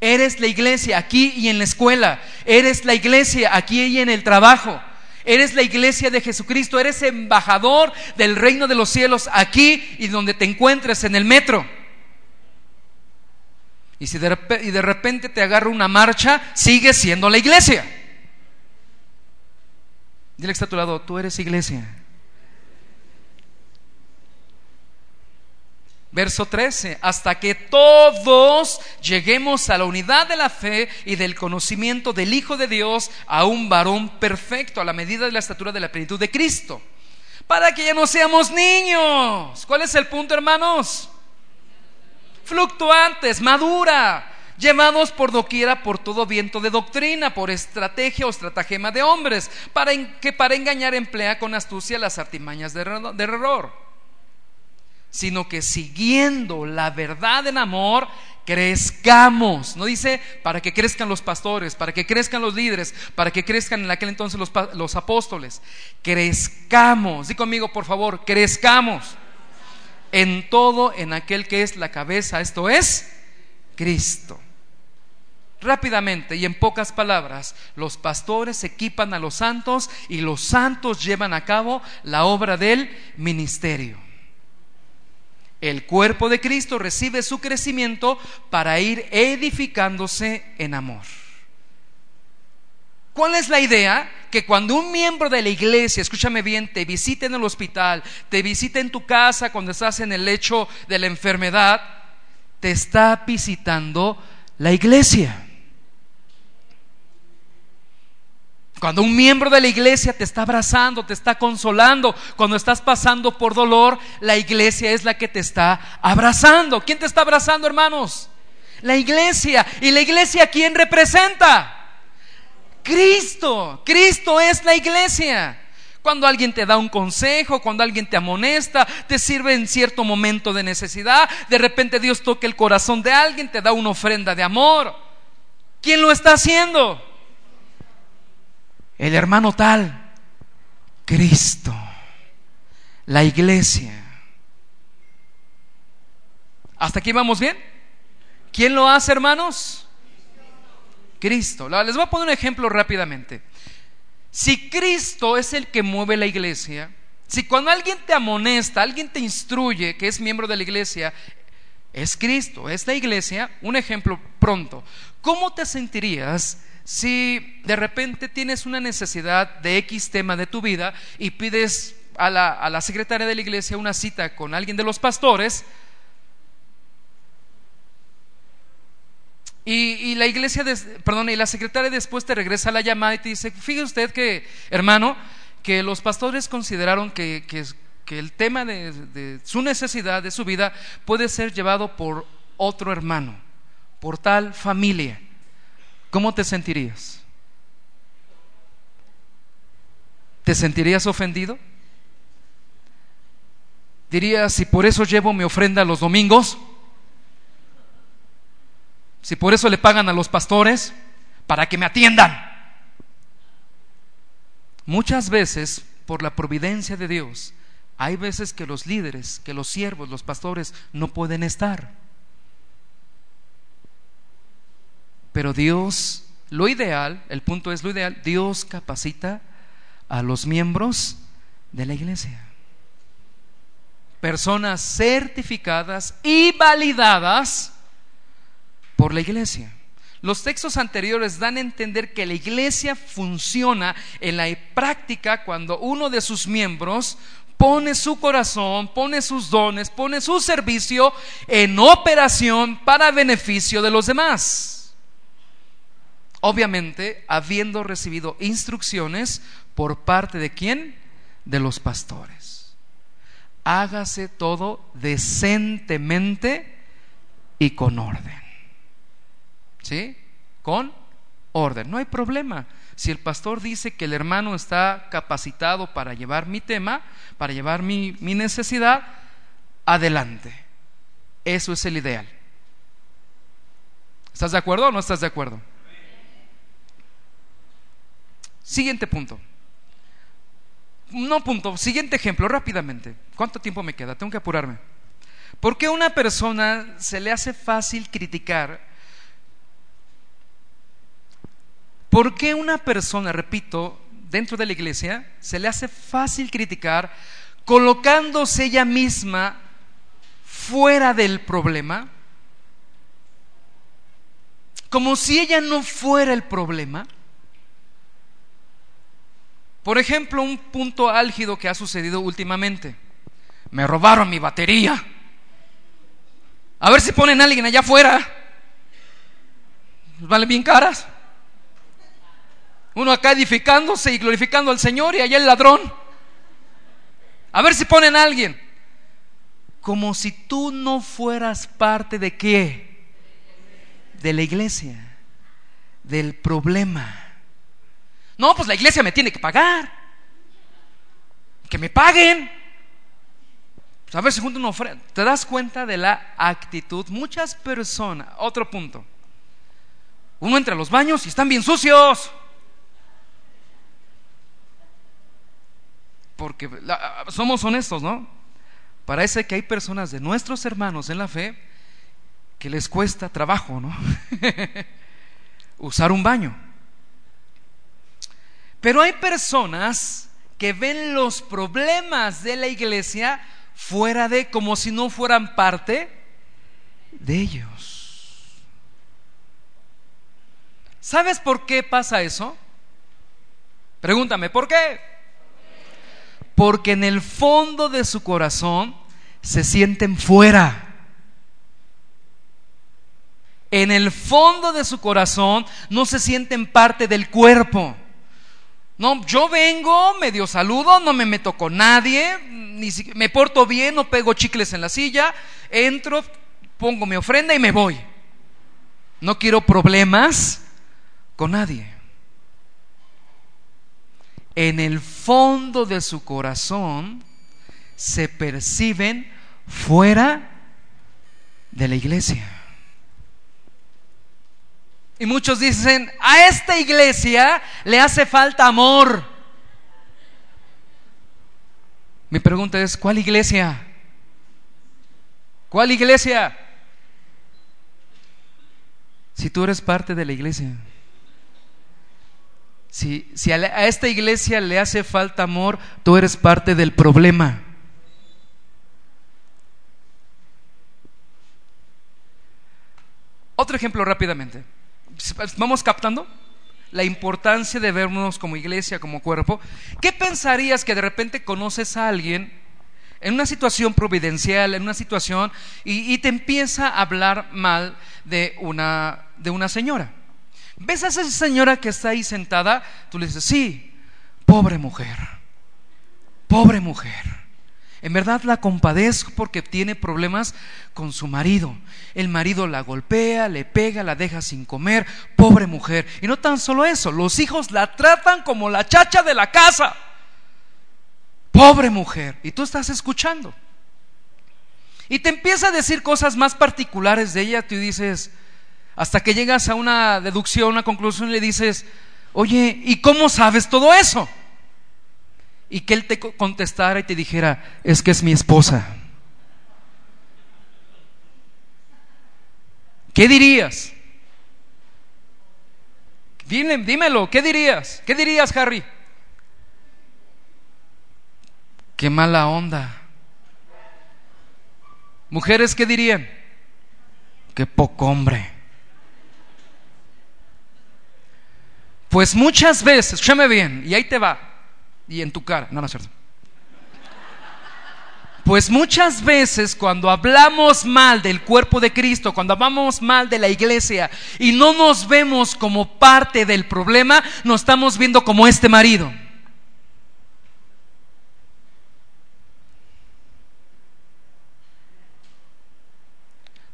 Eres la iglesia aquí y en la escuela. Eres la iglesia aquí y en el trabajo. Eres la iglesia de Jesucristo. Eres embajador del reino de los cielos aquí y donde te encuentres en el metro. Y si de, y de repente te agarra una marcha, sigues siendo la iglesia. Dile que está a tu lado, tú eres iglesia. Verso 13, hasta que todos lleguemos a la unidad de la fe y del conocimiento del Hijo de Dios, a un varón perfecto, a la medida de la estatura de la plenitud de Cristo, para que ya no seamos niños. ¿Cuál es el punto, hermanos? Fluctuantes, madura, llevados por doquiera por todo viento de doctrina, por estrategia o estratagema de hombres, para que para engañar emplea con astucia las artimañas de error sino que siguiendo la verdad en amor, crezcamos. No dice para que crezcan los pastores, para que crezcan los líderes, para que crezcan en aquel entonces los, apóstoles. Crezcamos. Di conmigo, por favor, crezcamos en todo, en aquel que es la cabeza, esto es Cristo. Rápidamente y en pocas palabras, los pastores equipan a los santos y los santos llevan a cabo la obra del ministerio. El cuerpo de Cristo recibe su crecimiento para ir edificándose en amor. ¿Cuál es la idea? Que cuando un miembro de la iglesia, escúchame bien, te visite en el hospital, te visite en tu casa cuando estás en el lecho de la enfermedad, te está visitando la iglesia. Cuando un miembro de la iglesia te está abrazando, te está consolando, cuando estás pasando por dolor, la iglesia es la que te está abrazando. ¿Quién te está abrazando, hermanos? La iglesia. ¿Y la iglesia quién representa? Cristo. Cristo es la iglesia. Cuando alguien te da un consejo, cuando alguien te amonesta, te sirve en cierto momento de necesidad, de repente Dios toca el corazón de alguien, te da una ofrenda de amor. ¿Quién lo está haciendo? El hermano tal, Cristo, la iglesia. ¿Hasta aquí vamos bien? ¿Quién lo hace, hermanos? Cristo. Les voy a poner un ejemplo rápidamente. Si Cristo es el que mueve la iglesia, si cuando alguien te amonesta, alguien te instruye que es miembro de la iglesia, es Cristo, es la iglesia, un ejemplo pronto. ¿Cómo te sentirías si de repente tienes una necesidad de X tema de tu vida y pides a la, secretaria de la iglesia una cita con alguien de los pastores, Y, la iglesia, perdón, y la secretaria después te regresa la llamada y te dice, fíjese usted que, hermano, que los pastores consideraron que, el tema de, su necesidad, de su vida, puede ser llevado por otro hermano, por tal familia. ¿Cómo te sentirías? ¿Te sentirías ofendido? ¿Dirías, si por eso llevo mi ofrenda los domingos? Si por eso le pagan a los pastores, para que me atiendan. Muchas veces, por la providencia de Dios, Hay veces que los líderes, que los siervos, los pastores no pueden estar. Pero Dios, lo ideal, el punto es lo ideal, Dios capacita a los miembros de la iglesia. Personas certificadas y validadas por la iglesia. Los textos anteriores dan a entender que la iglesia funciona en la práctica cuando uno de sus miembros pone su corazón, pone sus dones, pone su servicio en operación para beneficio de los demás. Obviamente, habiendo recibido instrucciones por parte de quién? De los pastores. Hágase todo decentemente y con orden. ¿Sí? Con orden. No hay problema. Si el pastor dice que el hermano está capacitado para llevar mi tema, para llevar mi, mi necesidad, adelante. Eso es el ideal. ¿Estás de acuerdo o no estás de acuerdo? Siguiente punto. No punto, siguiente ejemplo, rápidamente. ¿Cuánto tiempo me queda? Tengo que apurarme. ¿Por qué una persona se le hace fácil criticar ¿Por qué una persona, repito, dentro de la iglesia, se le hace fácil criticar colocándose ella misma fuera del problema? Como si ella no fuera el problema. Por ejemplo, un punto álgido que ha sucedido últimamente. Me robaron mi batería. A ver si ponen a alguien allá afuera. Vale bien caras. Uno acá edificándose y glorificando al Señor y allá el ladrón. A ver si ponen a alguien. Como si tú no fueras parte de qué? De la iglesia. Del problema. No, pues la iglesia me tiene que pagar. Que me paguen. Pues a ver si junto una ofrenda. Te das cuenta de la actitud. Muchas personas. Otro punto. Uno entra a los baños y están bien sucios. porque somos honestos, ¿no? Parece que hay personas de nuestros hermanos en la fe que les cuesta trabajo, ¿no? Usar un baño. Pero hay personas que ven los problemas de la iglesia fuera de, como si no fueran parte de ellos. ¿Sabes por qué pasa eso? Pregúntame, ¿por qué? porque en el fondo de su corazón se sienten fuera. En el fondo de su corazón no se sienten parte del cuerpo. No, yo vengo, medio saludo, no me meto con nadie, ni me porto bien, no pego chicles en la silla, entro, pongo mi ofrenda y me voy. No quiero problemas con nadie en el fondo de su corazón se perciben fuera de la iglesia. Y muchos dicen, a esta iglesia le hace falta amor. Mi pregunta es, ¿cuál iglesia? ¿Cuál iglesia? Si tú eres parte de la iglesia. Si, a, esta iglesia le hace falta amor, tú eres parte del problema. Otro ejemplo rápidamente. ¿Vamos captando? La importancia de vernos como iglesia, como cuerpo. ¿Qué pensarías que de repente conoces a alguien en una situación providencial, en una situación, y, y te empieza a hablar mal de una, de una señora? ¿Ves a esa señora que está ahí sentada? Tú le dices, sí, pobre mujer, pobre mujer. En verdad la compadezco porque tiene problemas con su marido. El marido la golpea, le pega, la deja sin comer. Pobre mujer. Y no tan solo eso, los hijos la tratan como la chacha de la casa. Pobre mujer. Y tú estás escuchando. Y te empieza a decir cosas más particulares de ella. Tú dices, hasta que llegas a una deducción, una conclusión y le dices, oye, ¿y cómo sabes todo eso? Y que él te contestara y te dijera, es que es mi esposa. ¿Qué dirías? Dime, dímelo, ¿qué dirías? ¿Qué dirías, Harry? Qué mala onda. Mujeres, ¿qué dirían? Qué poco hombre. Pues muchas veces, escúchame bien, y ahí te va, y en tu cara, no, no es cierto. Pues muchas veces cuando hablamos mal del cuerpo de Cristo, cuando hablamos mal de la iglesia y no nos vemos como parte del problema, nos estamos viendo como este marido.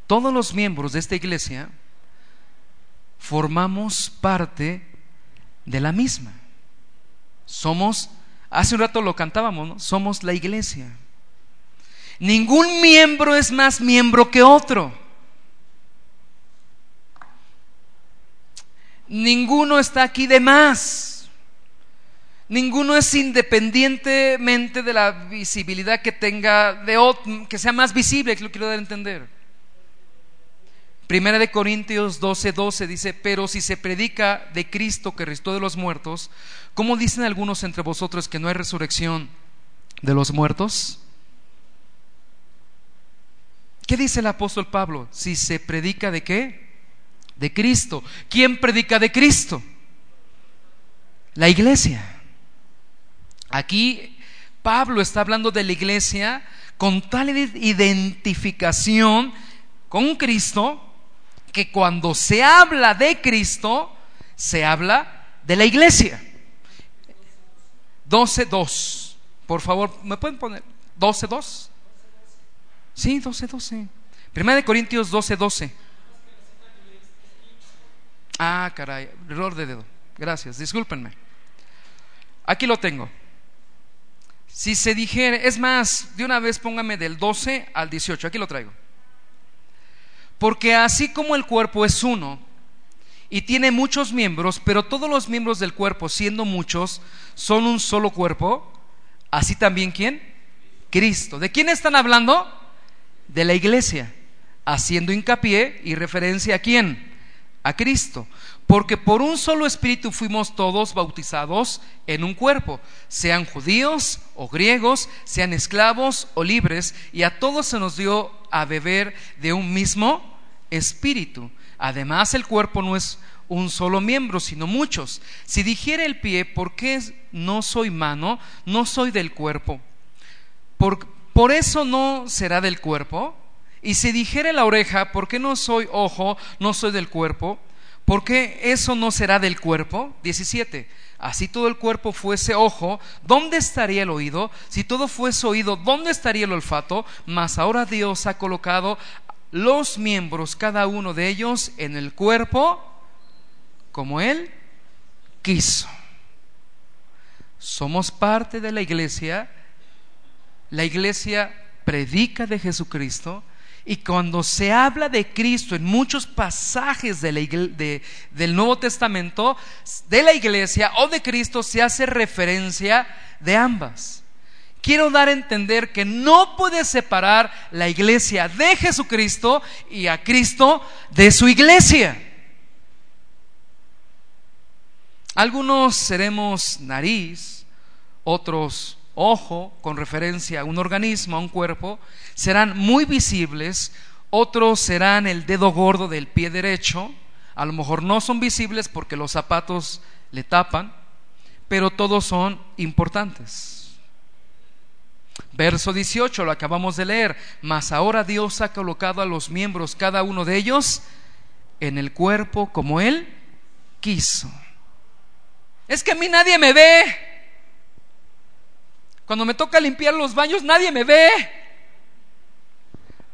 Todos los miembros de esta iglesia formamos parte de la misma. Somos, hace un rato lo cantábamos, ¿no? somos la iglesia. Ningún miembro es más miembro que otro. Ninguno está aquí de más. Ninguno es independientemente de la visibilidad que tenga de que sea más visible, que lo quiero dar a entender. Primera de Corintios 12, 12 dice, pero si se predica de Cristo que restó de los muertos, ¿cómo dicen algunos entre vosotros que no hay resurrección de los muertos? ¿Qué dice el apóstol Pablo? Si se predica de qué? De Cristo. ¿Quién predica de Cristo? La iglesia. Aquí Pablo está hablando de la iglesia con tal identificación con Cristo que cuando se habla de Cristo, se habla de la iglesia. 12.2. Por favor, ¿me pueden poner 12.2? Sí, 12, 12. Primera de Corintios 12, 12. Ah, caray, error de dedo. Gracias, discúlpenme. Aquí lo tengo. Si se dijera, es más, de una vez póngame del 12 al 18, aquí lo traigo. Porque así como el cuerpo es uno y tiene muchos miembros, pero todos los miembros del cuerpo, siendo muchos, son un solo cuerpo, así también quién? Cristo. ¿De quién están hablando? de la iglesia, haciendo hincapié y referencia a quién? A Cristo. Porque por un solo espíritu fuimos todos bautizados en un cuerpo, sean judíos o griegos, sean esclavos o libres, y a todos se nos dio a beber de un mismo espíritu. Además, el cuerpo no es un solo miembro, sino muchos. Si dijera el pie, ¿por qué no soy mano? No soy del cuerpo. Por, por eso no será del cuerpo. Y si dijere la oreja, ¿por qué no soy ojo, no soy del cuerpo? ¿Por qué eso no será del cuerpo? 17. Así todo el cuerpo fuese ojo, ¿dónde estaría el oído? Si todo fuese oído, ¿dónde estaría el olfato? Mas ahora Dios ha colocado los miembros, cada uno de ellos, en el cuerpo como Él quiso. Somos parte de la iglesia la iglesia predica de Jesucristo y cuando se habla de Cristo en muchos pasajes del Nuevo Testamento, de la iglesia o de Cristo, se hace referencia de ambas. Quiero dar a entender que no puede separar la iglesia de Jesucristo y a Cristo de su iglesia. Algunos seremos nariz, otros ojo, con referencia a un organismo, a un cuerpo, serán muy visibles, otros serán el dedo gordo del pie derecho, a lo mejor no son visibles porque los zapatos le tapan, pero todos son importantes. Verso 18, lo acabamos de leer, mas ahora Dios ha colocado a los miembros, cada uno de ellos, en el cuerpo como Él quiso. Es que a mí nadie me ve. Cuando me toca limpiar los baños, nadie me ve.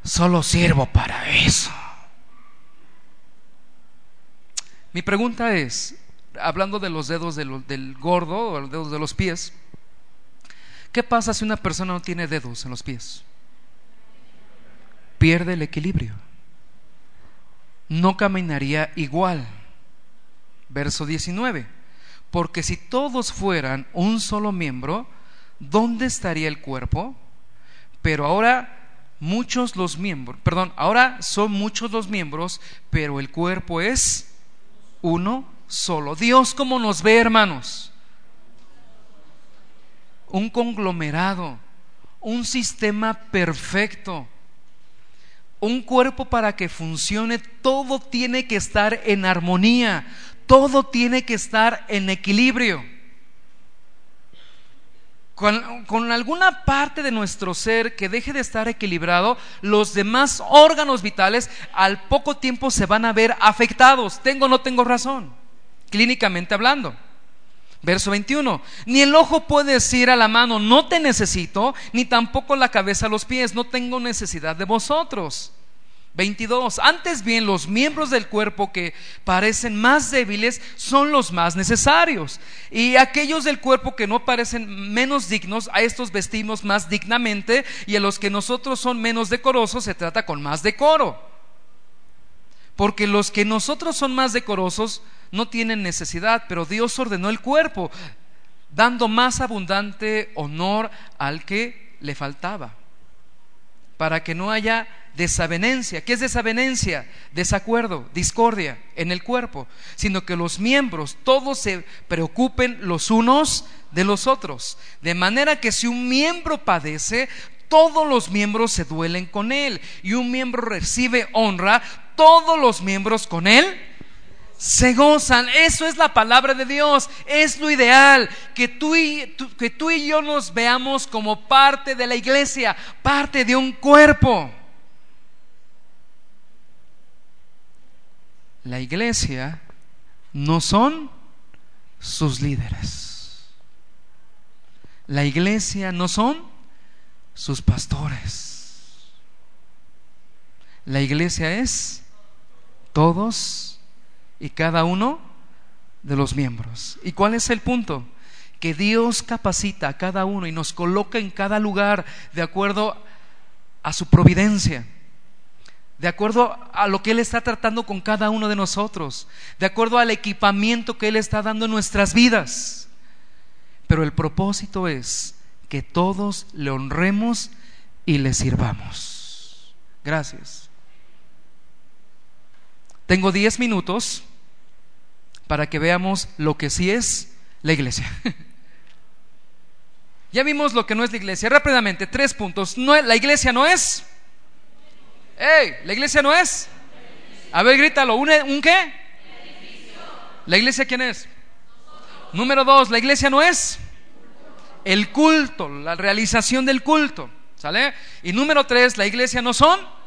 Solo sirvo para eso. Mi pregunta es, hablando de los dedos del gordo o los dedos de los pies, ¿qué pasa si una persona no tiene dedos en los pies? Pierde el equilibrio. No caminaría igual. Verso 19. Porque si todos fueran un solo miembro, ¿dónde estaría el cuerpo? Pero ahora muchos los miembros, perdón, ahora son muchos los miembros, pero el cuerpo es uno solo. Dios como nos ve, hermanos. Un conglomerado, un sistema perfecto. Un cuerpo para que funcione, todo tiene que estar en armonía, todo tiene que estar en equilibrio con, alguna parte de nuestro ser que deje de estar equilibrado, los demás órganos vitales al poco tiempo se van a ver afectados. ¿Tengo o no tengo razón? Clínicamente hablando. Verso 21. Ni el ojo puede decir a la mano, no te necesito, ni tampoco la cabeza a los pies, no tengo necesidad de vosotros. 22. Antes bien, los miembros del cuerpo que parecen más débiles son los más necesarios. Y aquellos del cuerpo que no parecen menos dignos, a estos vestimos más dignamente. Y a los que nosotros son menos decorosos, se trata con más decoro. Porque los que nosotros son más decorosos no tienen necesidad, pero Dios ordenó el cuerpo, dando más abundante honor al que le faltaba. Para que no haya desavenencia. ¿Qué es desavenencia? Desacuerdo, discordia en el cuerpo, sino que los miembros todos se preocupen los unos de los otros. De manera que si un miembro padece, todos los miembros se duelen con él. Y un miembro recibe honra, todos los miembros con él se gozan. Eso es la palabra de Dios. Es lo ideal. Que tú, y, que tú y yo nos veamos como parte de la iglesia, parte de un cuerpo. la iglesia no son sus líderes. La iglesia no son sus pastores. La iglesia es todos y cada uno de los miembros. ¿Y cuál es el punto? Que Dios capacita a cada uno y nos coloca en cada lugar de acuerdo a su providencia de acuerdo a lo que Él está tratando con cada uno de nosotros, de acuerdo al equipamiento que Él está dando en nuestras vidas. Pero el propósito es que todos le honremos y le sirvamos. Gracias. Tengo diez minutos para que veamos lo que sí es la iglesia. ya vimos lo que no es la iglesia. Rápidamente, tres puntos. No, la iglesia no es ¡Ey! ¿La iglesia no es? A ver, grítalo. ¿Un, un qué? ¿La iglesia quién es? Número dos, ¿la iglesia no es? El culto, la realización del culto. ¿Sale? Y número tres, ¿la iglesia no son?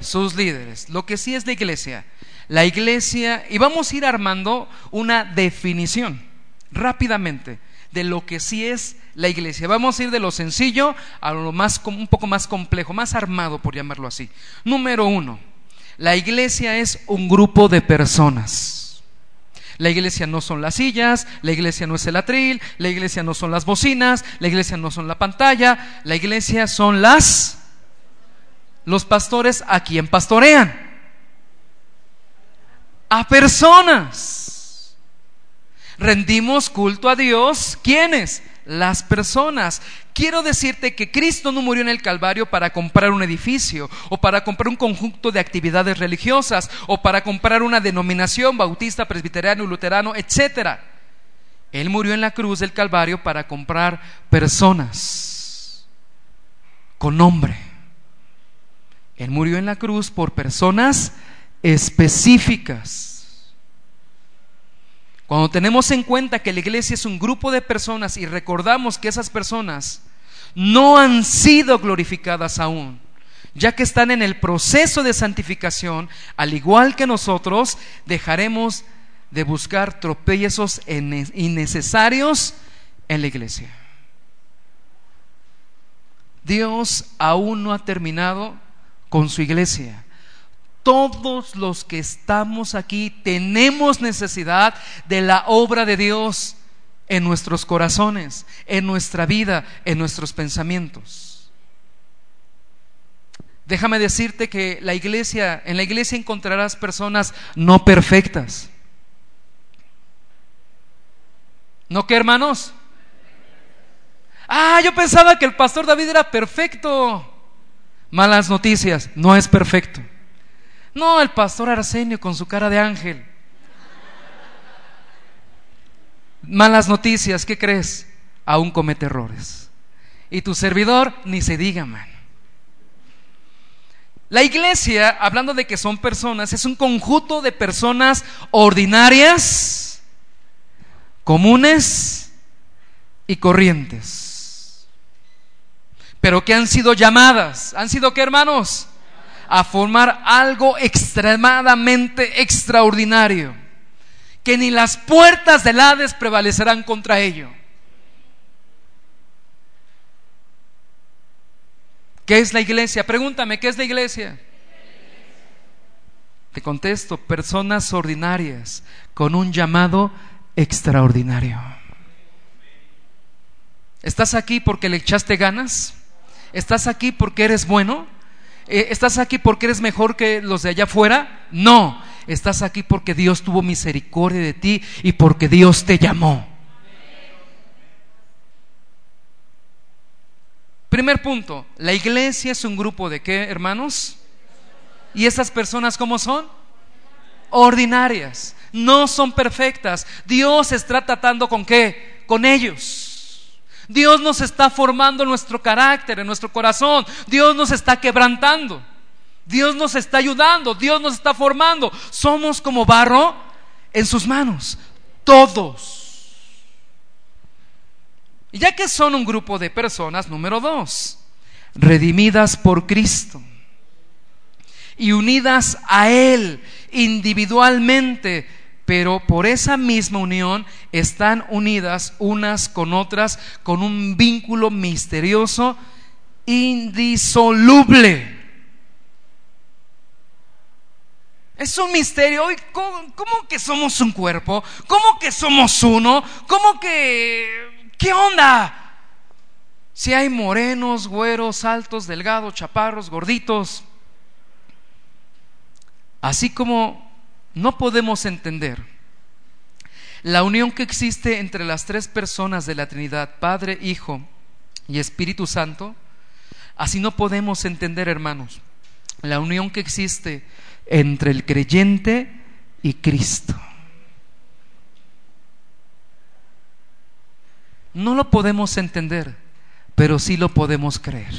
Sus líderes. Lo que sí es la iglesia. La iglesia, y vamos a ir armando una definición rápidamente de lo que sí es la iglesia. Vamos a ir de lo sencillo a lo más, un poco más complejo, más armado, por llamarlo así. Número uno, la iglesia es un grupo de personas. La iglesia no son las sillas, la iglesia no es el atril, la iglesia no son las bocinas, la iglesia no son la pantalla, la iglesia son las los pastores a quien pastorean. A personas. Rendimos culto a Dios. ¿Quiénes? Las personas. Quiero decirte que Cristo no murió en el Calvario para comprar un edificio o para comprar un conjunto de actividades religiosas o para comprar una denominación bautista, presbiteriano, luterano, etcétera. Él murió en la cruz del Calvario para comprar personas con nombre. Él murió en la cruz por personas específicas. Cuando tenemos en cuenta que la iglesia es un grupo de personas y recordamos que esas personas no han sido glorificadas aún, ya que están en el proceso de santificación, al igual que nosotros, dejaremos de buscar tropiezos innecesarios en la iglesia. Dios aún no ha terminado con su iglesia todos los que estamos aquí tenemos necesidad de la obra de Dios en nuestros corazones, en nuestra vida, en nuestros pensamientos. Déjame decirte que la iglesia, en la iglesia encontrarás personas no perfectas. ¿No qué, hermanos? Ah, yo pensaba que el pastor David era perfecto. Malas noticias, no es perfecto. No, el pastor Arsenio con su cara de ángel. Malas noticias, ¿qué crees? Aún comete errores. Y tu servidor, ni se diga, man. La iglesia, hablando de que son personas, es un conjunto de personas ordinarias, comunes y corrientes. Pero que han sido llamadas, ¿han sido qué hermanos? A formar algo extremadamente extraordinario, que ni las puertas del Hades prevalecerán contra ello. ¿Qué es la iglesia? Pregúntame, ¿qué es la iglesia? Te contesto, personas ordinarias con un llamado extraordinario. ¿Estás aquí porque le echaste ganas? ¿Estás aquí porque eres bueno? Eh, ¿Estás aquí porque eres mejor que los de allá afuera? No, estás aquí porque Dios tuvo misericordia de ti y porque Dios te llamó. Primer punto, la iglesia es un grupo de qué, hermanos? ¿Y esas personas cómo son? Ordinarias, no son perfectas. Dios está tratando con qué? Con ellos. Dios nos está formando nuestro carácter, en nuestro corazón. Dios nos está quebrantando. Dios nos está ayudando. Dios nos está formando. Somos como barro en sus manos. Todos. Y ya que son un grupo de personas, número dos, redimidas por Cristo y unidas a Él individualmente, pero por esa misma unión están unidas unas con otras con un vínculo misterioso, indisoluble. Es un misterio. ¿Cómo, ¿Cómo, que somos un cuerpo? ¿Cómo que somos uno? ¿Cómo que ¿Qué onda? Si hay morenos, güeros, altos, delgados, chaparros, gorditos. Así como no podemos entender la unión que existe entre las tres personas de la Trinidad, Padre, Hijo y Espíritu Santo, así no podemos entender, hermanos, la unión que existe entre el creyente y Cristo. No lo podemos entender, pero sí lo podemos creer.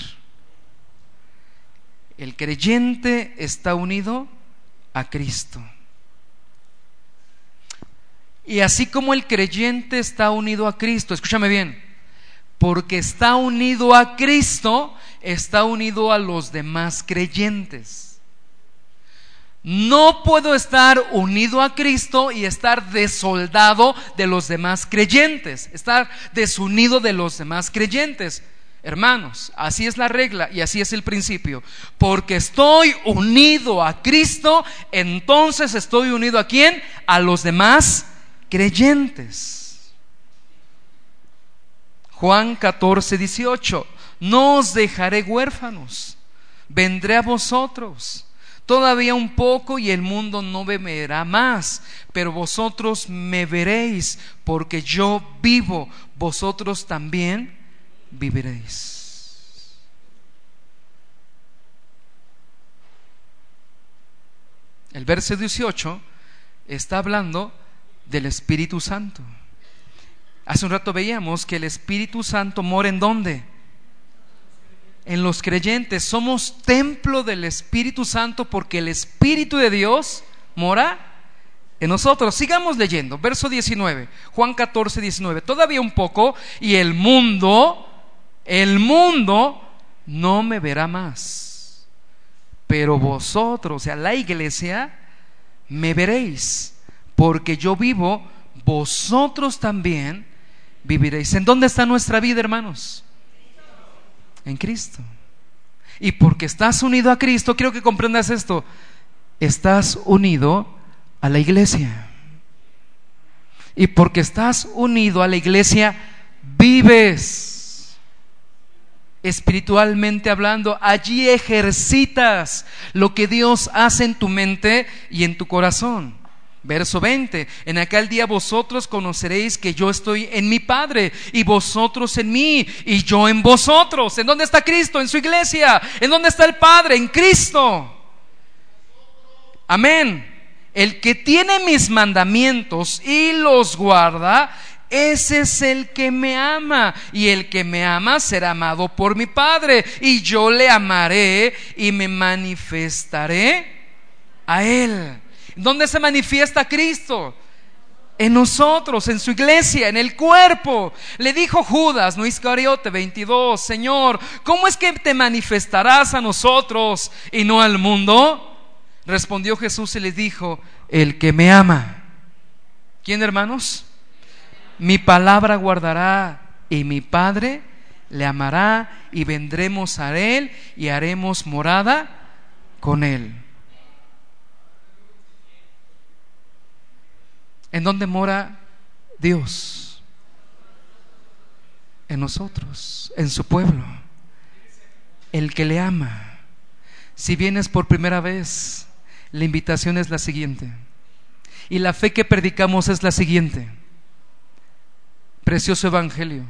El creyente está unido a Cristo. Y así como el creyente está unido a Cristo, escúchame bien, porque está unido a Cristo, está unido a los demás creyentes. No puedo estar unido a Cristo y estar desoldado de los demás creyentes, estar desunido de los demás creyentes. Hermanos, así es la regla y así es el principio. Porque estoy unido a Cristo, entonces estoy unido a quién? A los demás creyentes. Juan 14, 18. No os dejaré huérfanos, vendré a vosotros. Todavía un poco y el mundo no me verá más, pero vosotros me veréis, porque yo vivo, vosotros también viviréis. El verso 18 está hablando del Espíritu Santo. Hace un rato veíamos que el Espíritu Santo mora en dónde? en los creyentes. Somos templo del Espíritu Santo porque el Espíritu de Dios mora en nosotros. Sigamos leyendo. Verso 19. Juan 14, 19. Todavía un poco y el mundo, el mundo no me verá más. Pero vosotros, o sea, la iglesia, me veréis. Porque yo vivo, vosotros también viviréis. ¿En dónde está nuestra vida, hermanos? en Cristo. Y porque estás unido a Cristo, quiero que comprendas esto, estás unido a la iglesia. Y porque estás unido a la iglesia, vives espiritualmente hablando. Allí ejercitas lo que Dios hace en tu mente y en tu corazón. Verso 20, en aquel día vosotros conoceréis que yo estoy en mi Padre y vosotros en mí y yo en vosotros. ¿En dónde está Cristo? En su iglesia. ¿En dónde está el Padre? En Cristo. Amén. El que tiene mis mandamientos y los guarda, ese es el que me ama. Y el que me ama será amado por mi Padre. Y yo le amaré y me manifestaré a él. ¿Dónde se manifiesta Cristo? En nosotros, en su iglesia, en el cuerpo. Le dijo Judas, no Iscariote 22, Señor, ¿cómo es que te manifestarás a nosotros y no al mundo? Respondió Jesús y le dijo, el que me ama. ¿Quién, hermanos? Mi palabra guardará y mi Padre le amará y vendremos a él y haremos morada con él. ¿En dónde mora Dios? En nosotros, en su pueblo. El que le ama. Si vienes por primera vez, la invitación es la siguiente. Y la fe que predicamos es la siguiente. Precioso Evangelio,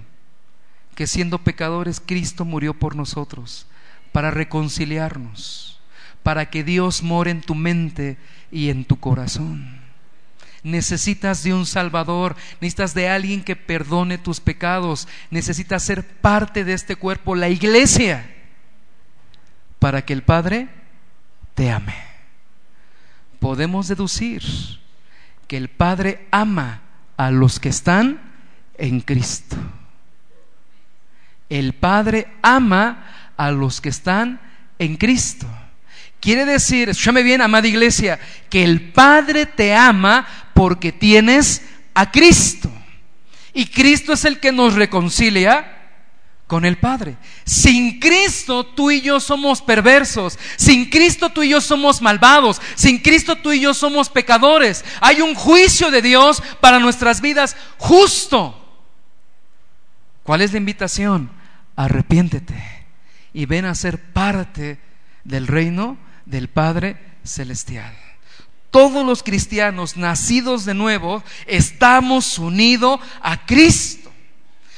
que siendo pecadores, Cristo murió por nosotros, para reconciliarnos, para que Dios more en tu mente y en tu corazón necesitas de un Salvador, necesitas de alguien que perdone tus pecados, necesitas ser parte de este cuerpo, la iglesia, para que el Padre te ame. Podemos deducir que el Padre ama a los que están en Cristo. El Padre ama a los que están en Cristo. Quiere decir, escúchame bien, amada iglesia, que el Padre te ama porque tienes a Cristo. Y Cristo es el que nos reconcilia con el Padre. Sin Cristo tú y yo somos perversos. Sin Cristo tú y yo somos malvados. Sin Cristo tú y yo somos pecadores. Hay un juicio de Dios para nuestras vidas justo. ¿Cuál es la invitación? Arrepiéntete y ven a ser parte del reino del Padre Celestial. Todos los cristianos nacidos de nuevo estamos unidos a Cristo,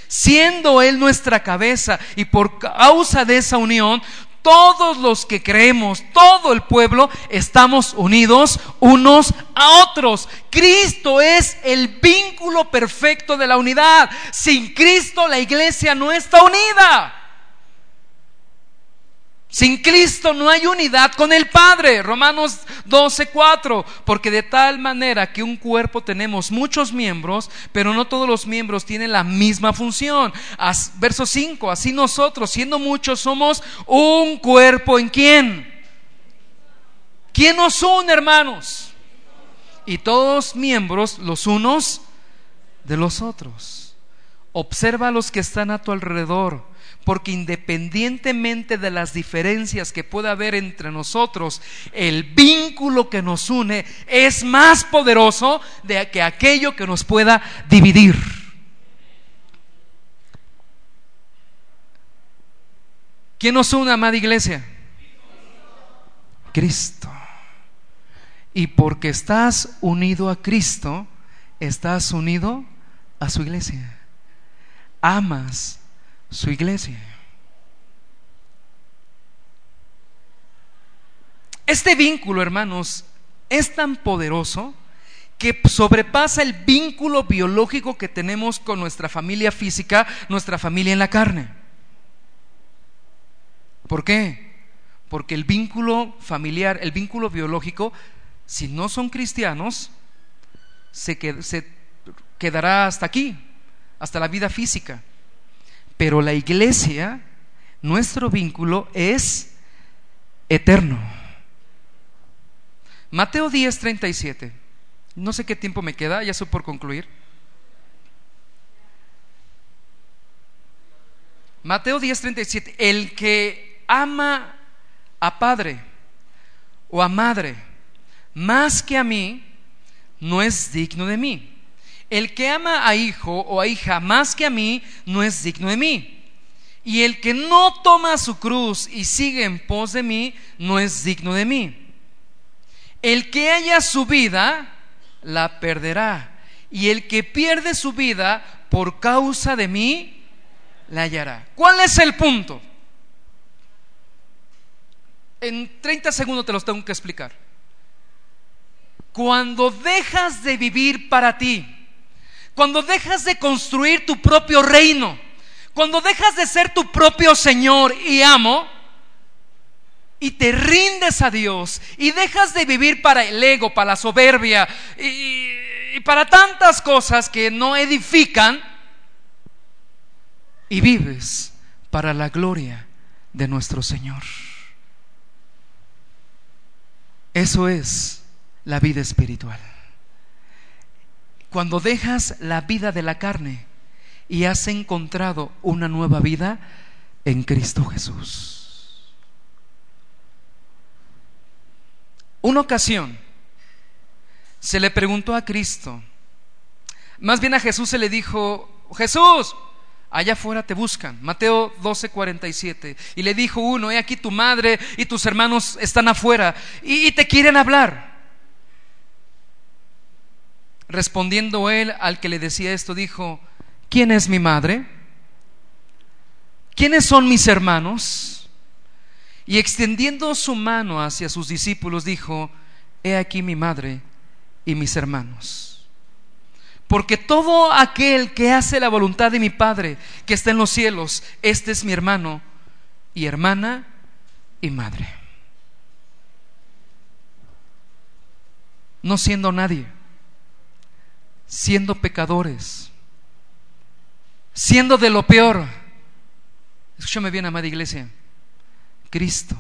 siendo Él nuestra cabeza y por causa de esa unión todos los que creemos, todo el pueblo, estamos unidos unos a otros. Cristo es el vínculo perfecto de la unidad. Sin Cristo la iglesia no está unida. Sin Cristo no hay unidad con el Padre. Romanos 12:4. Porque de tal manera que un cuerpo tenemos muchos miembros, pero no todos los miembros tienen la misma función. verso 5. Así nosotros, siendo muchos, somos un cuerpo en quién. ¿Quién nos une, hermanos? Y todos miembros, los unos de los otros. Observa a los que están a tu alrededor porque independientemente de las diferencias que pueda haber entre nosotros, el vínculo que nos une es más poderoso de que aquello que nos pueda dividir. ¿Quién nos une, amada iglesia? Cristo. Y porque estás unido a Cristo, estás unido a su iglesia. Amas su iglesia. Este vínculo, hermanos, es tan poderoso que sobrepasa el vínculo biológico que tenemos con nuestra familia física, nuestra familia en la carne. ¿Por qué? Porque el vínculo familiar, el vínculo biológico, si no son cristianos, se, se quedará hasta aquí, hasta la vida física. Pero la iglesia, nuestro vínculo es eterno. Mateo 10, 37. No sé qué tiempo me queda, ya soy por concluir. Mateo 10, 37. El que ama a padre o a madre más que a mí, no es digno de mí. El que ama a hijo o a hija más que a mí no es digno de mí. Y el que no toma su cruz y sigue en pos de mí no es digno de mí. El que haya su vida la perderá. Y el que pierde su vida por causa de mí, la hallará. ¿Cuál es el punto? En 30 segundos te los tengo que explicar. Cuando dejas de vivir para ti, cuando dejas de construir tu propio reino, cuando dejas de ser tu propio Señor y amo, y te rindes a Dios y dejas de vivir para el ego, para la soberbia y, para tantas cosas que no edifican y vives para la gloria de nuestro Señor. Eso es la vida espiritual. Cuando dejas la vida de la carne y has encontrado una nueva vida en Cristo Jesús. Una ocasión se le preguntó a Cristo, más bien a Jesús se le dijo, Jesús, allá afuera te buscan. Mateo 12, 47. Y le dijo uno, he aquí tu madre y tus hermanos están afuera y, y te quieren hablar. Respondiendo él al que le decía esto, dijo, ¿quién es mi madre? ¿Quiénes son mis hermanos? Y extendiendo su mano hacia sus discípulos, dijo, He aquí mi madre y mis hermanos. Porque todo aquel que hace la voluntad de mi Padre que está en los cielos, este es mi hermano y hermana y madre. No siendo nadie, siendo pecadores, siendo de lo peor. Escúchame bien, amada iglesia Cristo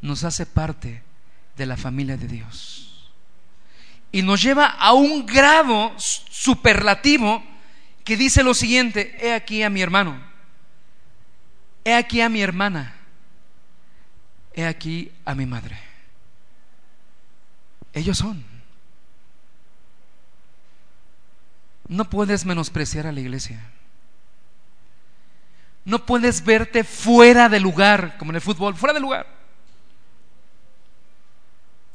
nos hace parte de la familia de Dios. Y nos lleva a un grado superlativo que dice lo siguiente, he aquí a mi hermano, he aquí a mi hermana, he aquí a mi madre. Ellos son. No puedes menospreciar a la iglesia. No puedes verte fuera de lugar, como en el fútbol, fuera de lugar.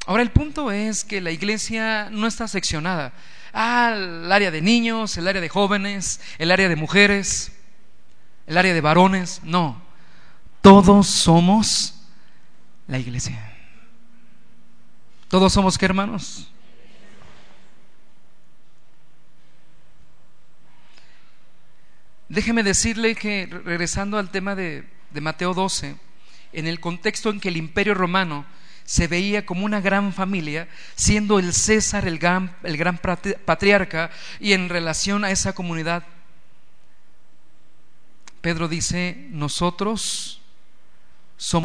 Ahora el punto es que la iglesia no está seccionada. Ah, el área de niños, el área de jóvenes, el área de mujeres, el área de varones. No, todos somos la iglesia. ¿Todos somos qué hermanos? Déjeme decirle que, regresando al tema de, Mateo 12, en el contexto en que el imperio romano se veía como una gran familia, siendo el César el gran, el gran patriarca y en relación a esa comunidad, Pedro dice, nosotros somos